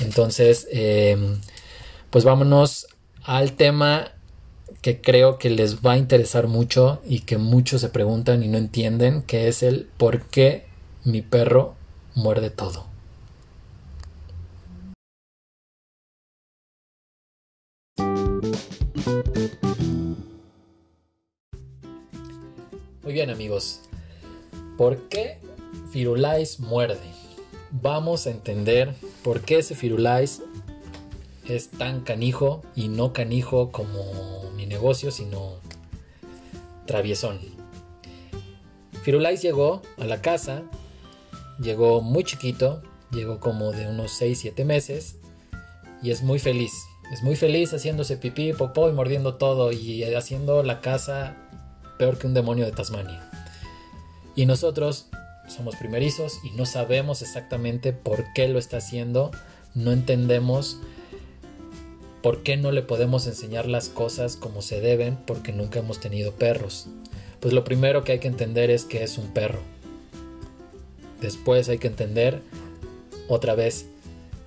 Entonces, em, pues vámonos al tema que creo que les va a interesar mucho y que muchos se preguntan y no entienden, que es el por qué mi perro muerde todo. Muy bien amigos, ¿por qué Firulais muerde? Vamos a entender por qué ese Firulais es tan canijo y no canijo como mi negocio, sino traviesón. Firulais llegó a la casa Llegó muy chiquito, llegó como de unos 6-7 meses y es muy feliz. Es muy feliz haciéndose pipí, popó y mordiendo todo y haciendo la casa peor que un demonio de Tasmania. Y nosotros somos primerizos y no sabemos exactamente por qué lo está haciendo, no entendemos por qué no le podemos enseñar las cosas como se deben porque nunca hemos tenido perros. Pues lo primero que hay que entender es que es un perro Después hay que entender otra vez,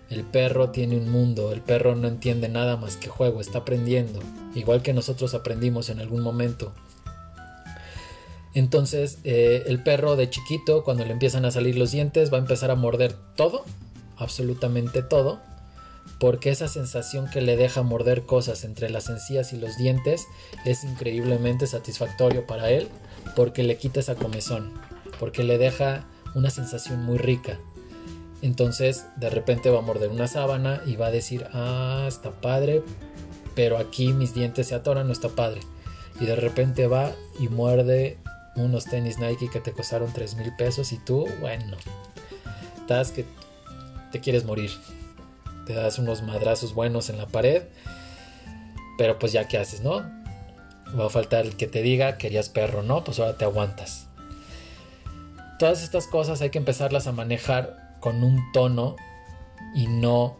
el perro tiene un mundo, el perro no entiende nada más que juego, está aprendiendo, igual que nosotros aprendimos en algún momento. Entonces eh, el perro de chiquito, cuando le empiezan a salir los dientes, va a empezar a morder todo, absolutamente todo, porque esa sensación que le deja morder cosas entre las encías y los dientes es increíblemente satisfactorio para él, porque le quita esa comezón, porque le deja una sensación muy rica. Entonces de repente va a morder una sábana y va a decir, ah, está padre, pero aquí mis dientes se atoran, no está padre. Y de repente va y muerde unos tenis Nike que te costaron 3 mil pesos y tú, bueno, estás que te quieres morir. Te das unos madrazos buenos en la pared, pero pues ya qué haces, ¿no? Va a faltar el que te diga, querías perro, ¿no? Pues ahora te aguantas. Todas estas cosas hay que empezarlas a manejar con un tono y no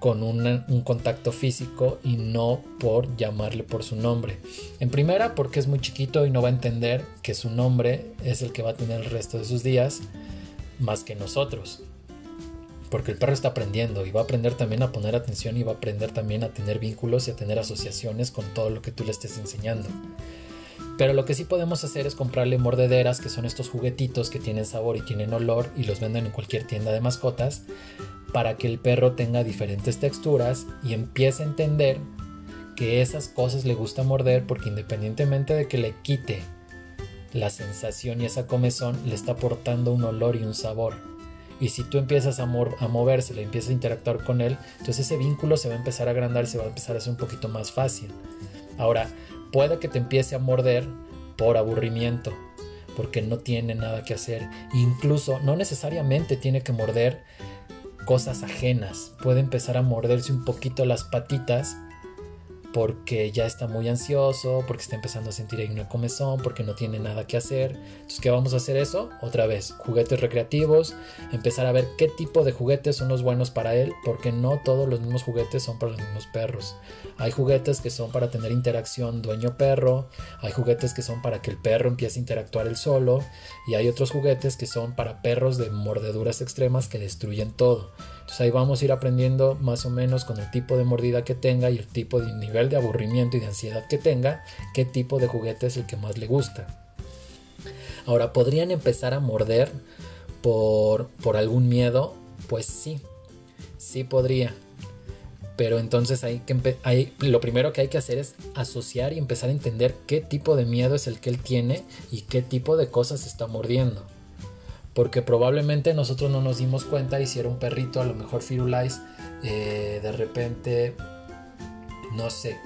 con un contacto físico y no por llamarle por su nombre. En primera, porque es muy chiquito y no va a entender que su nombre es el que va a tener el resto de sus días más que nosotros. Porque el perro está aprendiendo y va a aprender también a poner atención y va a aprender también a tener vínculos y a tener asociaciones con todo lo que tú le estés enseñando. Pero lo que sí podemos hacer es comprarle mordederas, que son estos juguetitos que tienen sabor y tienen olor y los venden en cualquier tienda de mascotas, para que el perro tenga diferentes texturas y empiece a entender que esas cosas le gusta morder porque independientemente de que le quite la sensación y esa comezón, le está aportando un olor y un sabor. Y si tú empiezas a, a moverse, le empiezas a interactuar con él, entonces ese vínculo se va a empezar a agrandar, se va a empezar a hacer un poquito más fácil. Ahora, puede que te empiece a morder por aburrimiento, porque no tiene nada que hacer. Incluso no necesariamente tiene que morder cosas ajenas. Puede empezar a morderse un poquito las patitas porque ya está muy ansioso, porque está empezando a sentir ahí una comezón, porque no tiene nada que hacer. Entonces, ¿qué vamos a hacer eso? Otra vez, juguetes recreativos, empezar a ver qué tipo de juguetes son los buenos para él, porque no todos los mismos juguetes son para los mismos perros. Hay juguetes que son para tener interacción dueño-perro, hay juguetes que son para que el perro empiece a interactuar él solo, y hay otros juguetes que son para perros de mordeduras extremas que destruyen todo. Entonces ahí vamos a ir aprendiendo más o menos con el tipo de mordida que tenga y el tipo de nivel de aburrimiento y de ansiedad que tenga, qué tipo de juguete es el que más le gusta. Ahora, ¿podrían empezar a morder por, por algún miedo? Pues sí, sí podría. Pero entonces que lo primero que hay que hacer es asociar y empezar a entender qué tipo de miedo es el que él tiene y qué tipo de cosas está mordiendo. Porque probablemente nosotros no nos dimos cuenta y si era un perrito, a lo mejor Firulais, eh, de repente, no sé,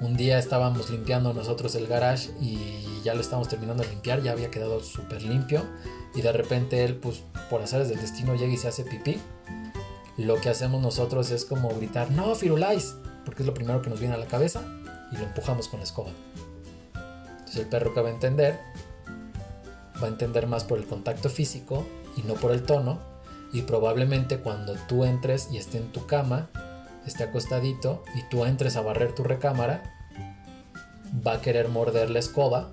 un día estábamos limpiando nosotros el garage y ya lo estábamos terminando de limpiar, ya había quedado súper limpio y de repente él, pues por azares del destino, llega y se hace pipí lo que hacemos nosotros es como gritar, no, Firulais, porque es lo primero que nos viene a la cabeza y lo empujamos con la escoba. Entonces el perro que va a entender, va a entender más por el contacto físico y no por el tono y probablemente cuando tú entres y esté en tu cama, esté acostadito y tú entres a barrer tu recámara, va a querer morder la escoba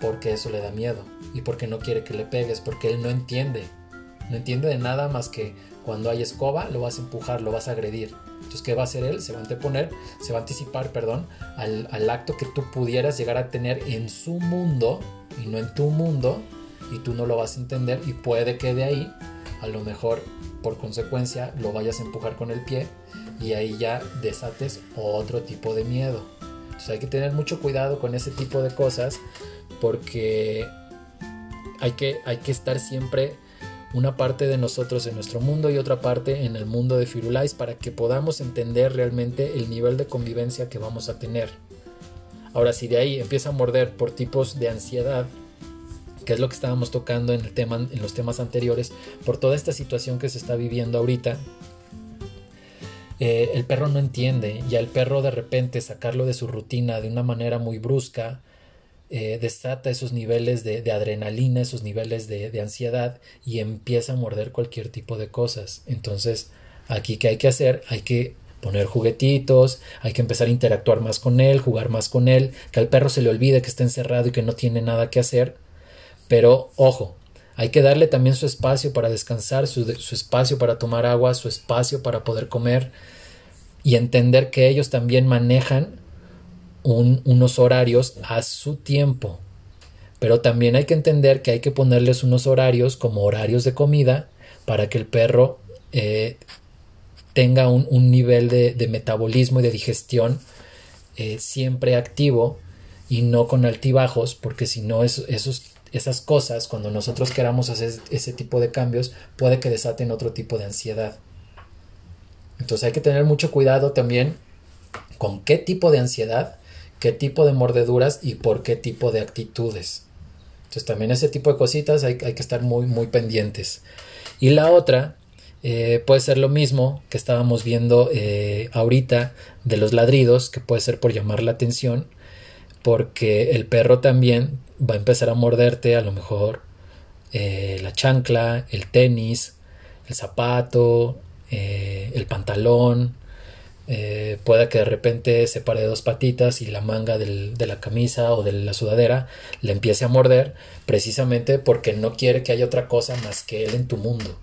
porque eso le da miedo y porque no quiere que le pegues, porque él no entiende. No entiende de nada más que cuando hay escoba, lo vas a empujar, lo vas a agredir. Entonces, ¿qué va a hacer él? Se va a anteponer, se va a anticipar, perdón, al, al acto que tú pudieras llegar a tener en su mundo y no en tu mundo, y tú no lo vas a entender, y puede que de ahí, a lo mejor por consecuencia, lo vayas a empujar con el pie, y ahí ya desates otro tipo de miedo. Entonces, hay que tener mucho cuidado con ese tipo de cosas, porque hay que, hay que estar siempre una parte de nosotros en nuestro mundo y otra parte en el mundo de Firulais para que podamos entender realmente el nivel de convivencia que vamos a tener. Ahora, si de ahí empieza a morder por tipos de ansiedad, que es lo que estábamos tocando en, el tema, en los temas anteriores, por toda esta situación que se está viviendo ahorita, eh, el perro no entiende y al perro de repente sacarlo de su rutina de una manera muy brusca, eh, desata esos niveles de, adrenalina, esos niveles de, ansiedad y empieza a morder cualquier tipo de cosas. Entonces, aquí que hay que hacer, hay que poner juguetitos, hay que empezar a interactuar más con él, jugar más con él, que al perro se le olvide que está encerrado y que no tiene nada que hacer. Pero ojo, hay que darle también su espacio para descansar, su, espacio para tomar agua, su espacio para poder comer y entender que ellos también manejan unos horarios a su tiempo. Pero también hay que entender que hay que ponerles unos horarios como horarios de comida para que el perro eh, tenga un, nivel de, metabolismo y de digestión eh, siempre activo y no con altibajos, porque si no, esos, esas cosas, cuando nosotros queramos hacer ese tipo de cambios, puede que desaten otro tipo de ansiedad. Entonces hay que tener mucho cuidado también con qué tipo de ansiedad qué tipo de mordeduras y por qué tipo de actitudes. Entonces también ese tipo de cositas hay, que estar muy, muy pendientes. Y la otra eh, puede ser lo mismo que estábamos viendo eh, ahorita de los ladridos, que puede ser por llamar la atención, porque el perro también va a empezar a morderte a lo mejor eh, la chancla, el tenis, el zapato, el pantalón, eh, pueda que de repente se pare dos patitas y la manga de la camisa o de la sudadera le empiece a morder precisamente porque no quiere que haya otra cosa más que él en tu mundo.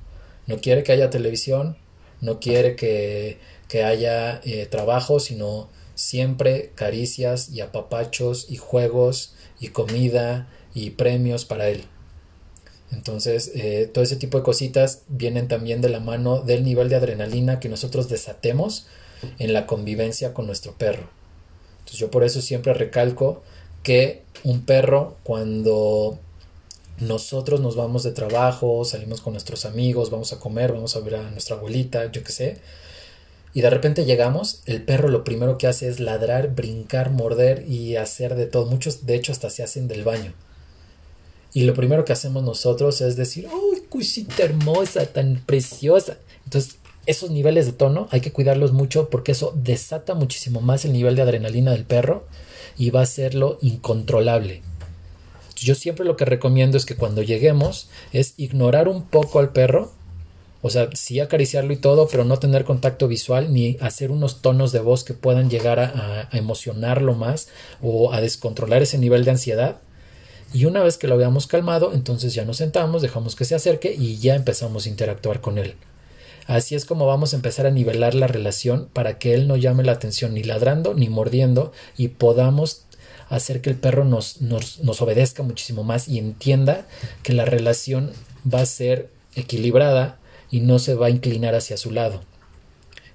No quiere que haya televisión, no quiere que, haya eh, trabajo, sino siempre caricias y apapachos y juegos y comida y premios para él. Entonces, eh, todo ese tipo de cositas vienen también de la mano del nivel de adrenalina que nosotros desatemos en la convivencia con nuestro perro. Entonces yo por eso siempre recalco que un perro cuando nosotros nos vamos de trabajo, salimos con nuestros amigos, vamos a comer, vamos a ver a nuestra abuelita, yo qué sé, y de repente llegamos, el perro lo primero que hace es ladrar, brincar, morder y hacer de todo. Muchos de hecho hasta se hacen del baño. Y lo primero que hacemos nosotros es decir, ¡ay, cosita hermosa, tan preciosa! Entonces esos niveles de tono hay que cuidarlos mucho porque eso desata muchísimo más el nivel de adrenalina del perro y va a hacerlo incontrolable. Yo siempre lo que recomiendo es que cuando lleguemos es ignorar un poco al perro, o sea, sí acariciarlo y todo, pero no tener contacto visual ni hacer unos tonos de voz que puedan llegar a, emocionarlo más o a descontrolar ese nivel de ansiedad. Y una vez que lo veamos calmado, entonces ya nos sentamos, dejamos que se acerque y ya empezamos a interactuar con él. Así es como vamos a empezar a nivelar la relación para que él no llame la atención ni ladrando ni mordiendo y podamos hacer que el perro nos, nos, obedezca muchísimo más y entienda que la relación va a ser equilibrada y no se va a inclinar hacia su lado.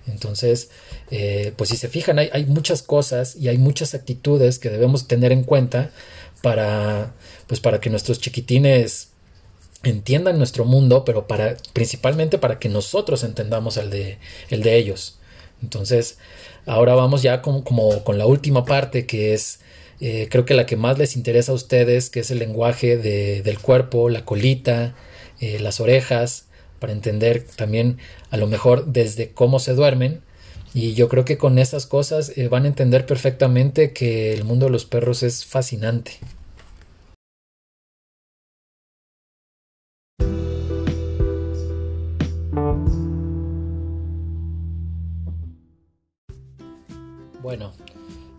Entonces, eh, pues si se fijan, hay, hay, muchas cosas y hay muchas actitudes que debemos tener en cuenta para, pues para que nuestros chiquitines entiendan nuestro mundo, pero para, principalmente para que nosotros entendamos el de, el de ellos. Entonces, ahora vamos ya como, con la última parte que es eh, creo que la que más les interesa a ustedes, que es el lenguaje del cuerpo, la colita, eh, las orejas, para entender también a lo mejor desde cómo se duermen. Y yo creo que con esas cosas eh, van a entender perfectamente que el mundo de los perros es fascinante. Bueno,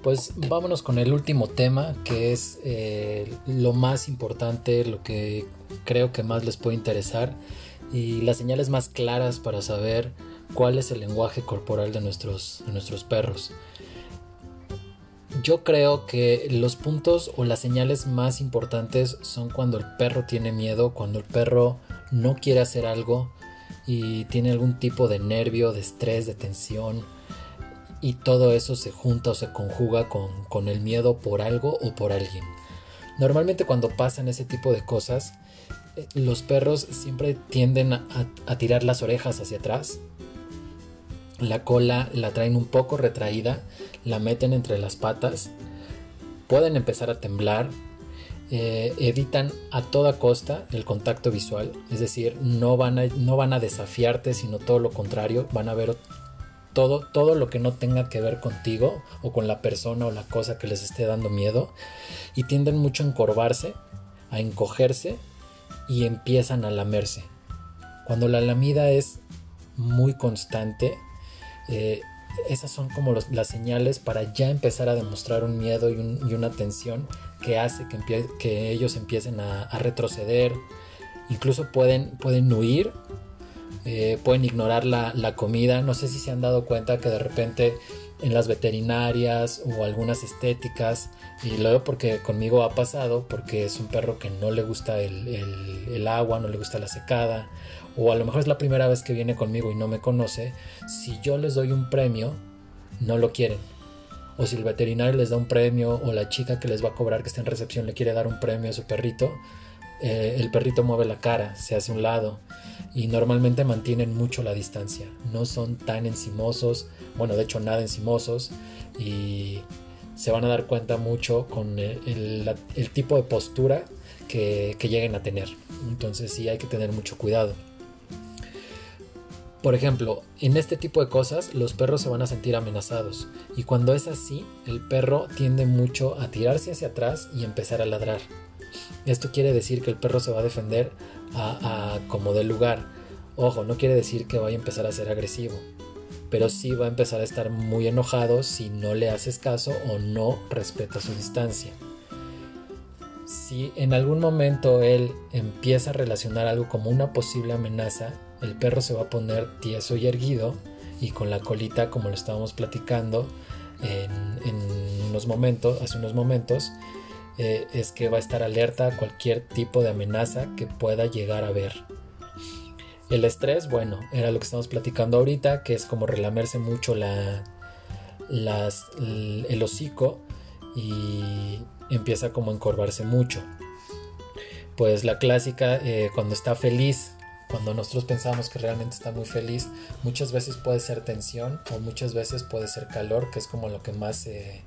pues vámonos con el último tema, que es eh, lo más importante, lo que creo que más les puede interesar y las señales más claras para saber cuál es el lenguaje corporal de nuestros, de nuestros perros. Yo creo que los puntos o las señales más importantes son cuando el perro tiene miedo, cuando el perro no quiere hacer algo y tiene algún tipo de nervio, de estrés, de tensión y todo eso se junta o se conjuga con, el miedo por algo o por alguien. Normalmente cuando pasan ese tipo de cosas, eh, los perros siempre tienden a, a, tirar las orejas hacia atrás. La cola la traen un poco retraída, la meten entre las patas, pueden empezar a temblar, eh, evitan a toda costa el contacto visual, es decir, no van, a, no van a desafiarte, sino todo lo contrario, van a ver todo, todo lo que no tenga que ver contigo o con la persona o la cosa que les esté dando miedo y tienden mucho a encorvarse, a encogerse y empiezan a lamerse. Cuando la lamida es muy constante, eh, esas son como las señales para ya empezar a demostrar un miedo y, una tensión que hace que, ellos empiecen a, retroceder. Incluso pueden, pueden huir eh, pueden ignorar la, comida. No sé si se han dado cuenta que de repente en las veterinarias o algunas estéticas, y luego porque conmigo ha pasado, porque es un perro que no le gusta el, agua, no le gusta la secada, o a lo mejor es la primera vez que viene conmigo y no me conoce, si yo les doy un premio, no lo quieren. O si el veterinario les da un premio, o la chica que les va a cobrar que está en recepción le quiere dar un premio a su perrito, eh, el perrito mueve la cara, se hace un lado y normalmente mantienen mucho la distancia. No son tan encimosos, bueno, de hecho nada encimosos y se van a dar cuenta mucho con el, tipo de postura que, que, lleguen a tener. Entonces sí hay que tener mucho cuidado. Por ejemplo, en este tipo de cosas los perros se van a sentir amenazados y cuando es así, el perro tiende mucho a tirarse hacia atrás y empezar a ladrar. Esto quiere decir que el perro se va a defender a, como del lugar. Ojo, no quiere decir que vaya a empezar a ser agresivo, pero sí va a empezar a estar muy enojado si no le haces caso o no respeta su distancia. Si en algún momento él empieza a relacionar algo como una posible amenaza, el perro se va a poner tieso y erguido y con la colita como lo estábamos platicando en, en unos momentos, hace unos momentos, eh, es que va a estar alerta a cualquier tipo de amenaza que pueda llegar a ver. El estrés, bueno, era lo que estamos platicando ahorita, que es como relamerse mucho la, el hocico y empieza como a encorvarse mucho. Pues la clásica, eh, cuando está feliz, cuando nosotros pensamos que realmente está muy feliz, muchas veces puede ser tensión o muchas veces puede ser calor, que es como lo que más se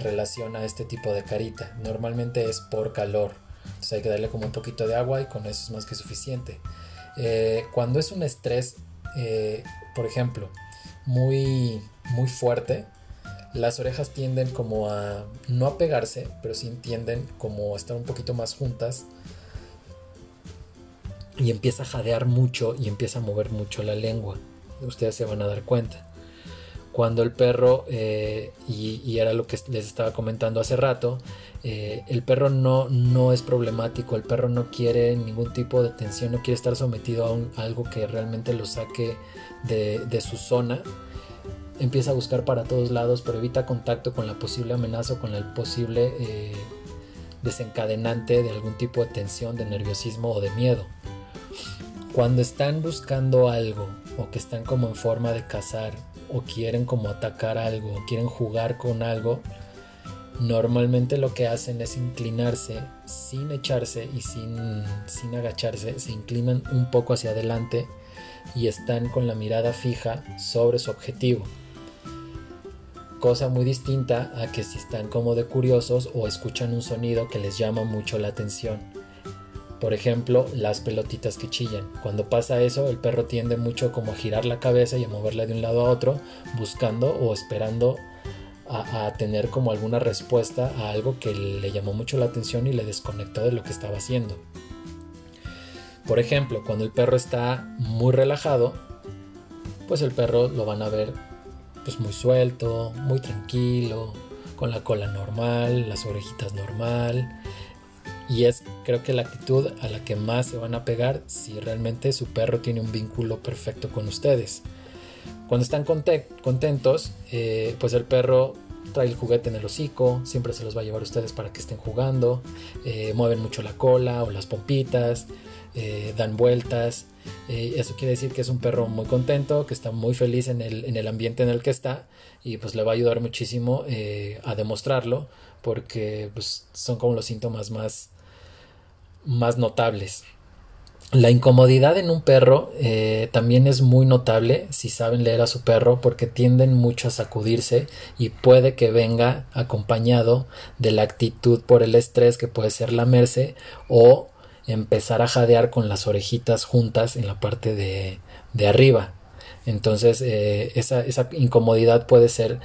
relaciona a este tipo de carita. Normalmente es por calor. Entonces hay que darle como un poquito de agua y con eso es más que suficiente. Eh, cuando es un estrés, eh, por ejemplo, muy, muy fuerte, las orejas tienden como a no a pegarse, pero sí tienden como a estar un poquito más juntas y empieza a jadear mucho y empieza a mover mucho la lengua. Ustedes se van a dar cuenta cuando el perro, eh, y, era lo que les estaba comentando hace rato, eh, el perro no, no es problemático, el perro no quiere ningún tipo de tensión, no quiere estar sometido a, algo que realmente lo saque de, su zona. empieza a buscar para todos lados, pero evita contacto con la posible amenaza o con el posible eh, desencadenante de algún tipo de tensión, de nerviosismo o de miedo. Cuando están buscando algo o que están como en forma de cazar o quieren como atacar algo o quieren jugar con algo, normalmente lo que hacen es inclinarse sin echarse y sin, sin agacharse, se inclinan un poco hacia adelante y están con la mirada fija sobre su objetivo. Cosa muy distinta a que si están como de curiosos o escuchan un sonido que les llama mucho la atención. Por ejemplo, las pelotitas que chillan. Cuando pasa eso, el perro tiende mucho como a girar la cabeza y a moverla de un lado a otro, buscando o esperando a, a, tener como alguna respuesta a algo que le llamó mucho la atención y le desconectó de lo que estaba haciendo. Por ejemplo, cuando el perro está muy relajado, pues el perro lo van a ver pues muy suelto, muy tranquilo, con la cola normal, las orejitas normal. Y es creo que la actitud a la que más se van a pegar si realmente su perro tiene un vínculo perfecto con ustedes. Cuando están contentos, eh, pues el perro trae el juguete en el hocico, siempre se los va a llevar a ustedes para que estén jugando, eh, mueven mucho la cola o las pompitas, eh, dan vueltas. Eh, eso quiere decir que es un perro muy contento, que está muy feliz en el, en el ambiente en el que está y pues le va a ayudar muchísimo a demostrarlo porque pues, son como los síntomas más, más notables. La incomodidad en un perro también es muy notable si saben leer a su perro porque tienden mucho a sacudirse y puede que venga acompañado de la actitud por el estrés que puede ser lamerse o empezar a jadear con las orejitas juntas en la parte de, de arriba. Entonces eh, esa, esa, incomodidad puede ser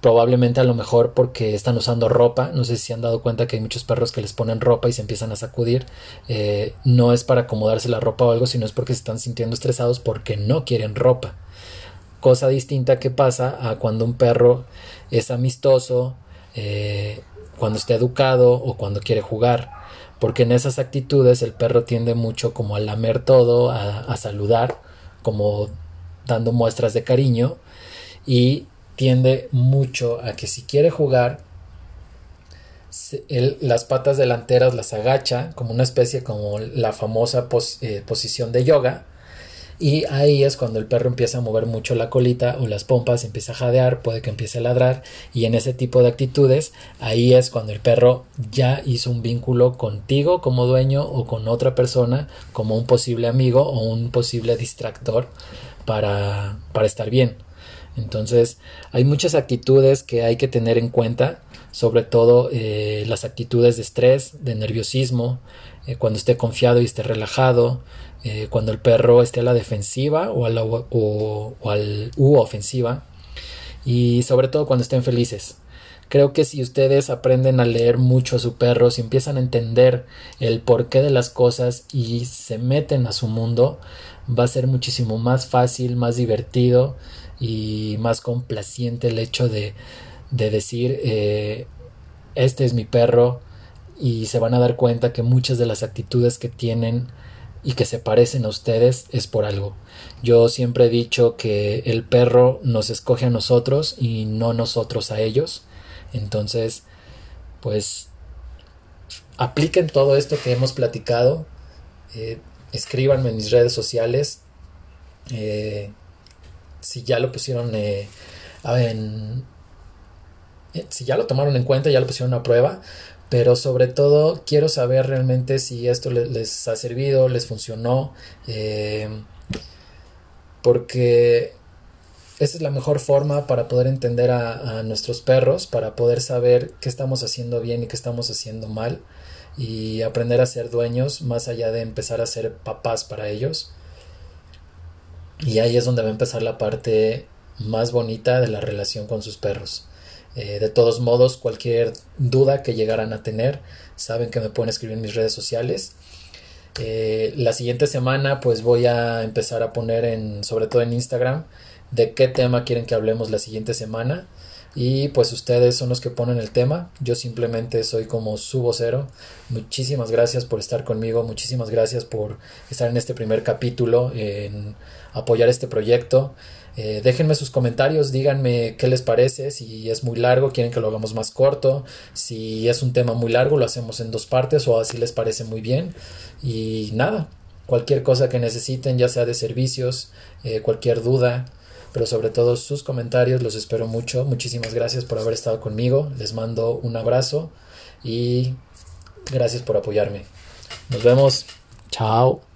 probablemente a lo mejor porque están usando ropa. No sé si han dado cuenta que hay muchos perros que les ponen ropa y se empiezan a sacudir. Eh, no es para acomodarse la ropa o algo, sino es porque se están sintiendo estresados porque no quieren ropa. Cosa distinta que pasa a cuando un perro es amistoso, eh, cuando está educado o cuando quiere jugar porque en esas actitudes el perro tiende mucho como a lamer todo, a, saludar, como dando muestras de cariño y tiende mucho a que si quiere jugar, las patas delanteras las agacha como una especie como la famosa eh, posición de yoga y ahí es cuando el perro empieza a mover mucho la colita o las pompas, empieza a jadear, puede que empiece a ladrar y en ese tipo de actitudes ahí es cuando el perro ya hizo un vínculo contigo como dueño o con otra persona como un posible amigo o un posible distractor para, para estar bien. Entonces hay muchas actitudes que hay que tener en cuenta, sobre todo eh, las actitudes de estrés, de nerviosismo, eh, cuando esté confiado y esté relajado, eh, cuando el perro esté a la defensiva o, la, o, al u ofensiva y sobre todo cuando estén felices. Creo que si ustedes aprenden a leer mucho a su perro, si empiezan a entender el porqué de las cosas y se meten a su mundo, va a ser muchísimo más fácil, más divertido y más complaciente el hecho de, de decir eh, este es mi perro y se van a dar cuenta que muchas de las actitudes que tienen y que se parecen a ustedes es por algo. Yo siempre he dicho que el perro nos escoge a nosotros y no nosotros a ellos. Entonces, pues apliquen todo esto que hemos platicado. Eh, escríbanme en mis redes sociales. Eh, si ya lo pusieron eh, en, si ya lo tomaron en cuenta, ya lo pusieron a prueba, pero sobre todo quiero saber realmente si esto les, ha servido, les funcionó, eh, porque esa es la mejor forma para poder entender a, nuestros perros, para poder saber qué estamos haciendo bien y qué estamos haciendo mal y aprender a ser dueños más allá de empezar a ser papás para ellos. Y ahí es donde va a empezar la parte más bonita de la relación con sus perros. Eh, de todos modos, cualquier duda que llegaran a tener, saben que me pueden escribir en mis redes sociales. Eh, la siguiente semana pues voy a empezar a poner en, sobre todo en Instagram, de qué tema quieren que hablemos la siguiente semana. Y pues ustedes son los que ponen el tema, yo simplemente soy como su vocero. Muchísimas gracias por estar conmigo, muchísimas gracias por estar en este primer capítulo, en apoyar este proyecto. Eh, déjenme sus comentarios, díganme qué les parece, si es muy largo, quieren que lo hagamos más corto, si es un tema muy largo, lo hacemos en dos partes o así les parece muy bien. Y nada, cualquier cosa que necesiten, ya sea de servicios, eh, cualquier duda, pero sobre todo sus comentarios, los espero mucho. Muchísimas gracias por haber estado conmigo, les mando un abrazo y gracias por apoyarme. Nos vemos. Chao.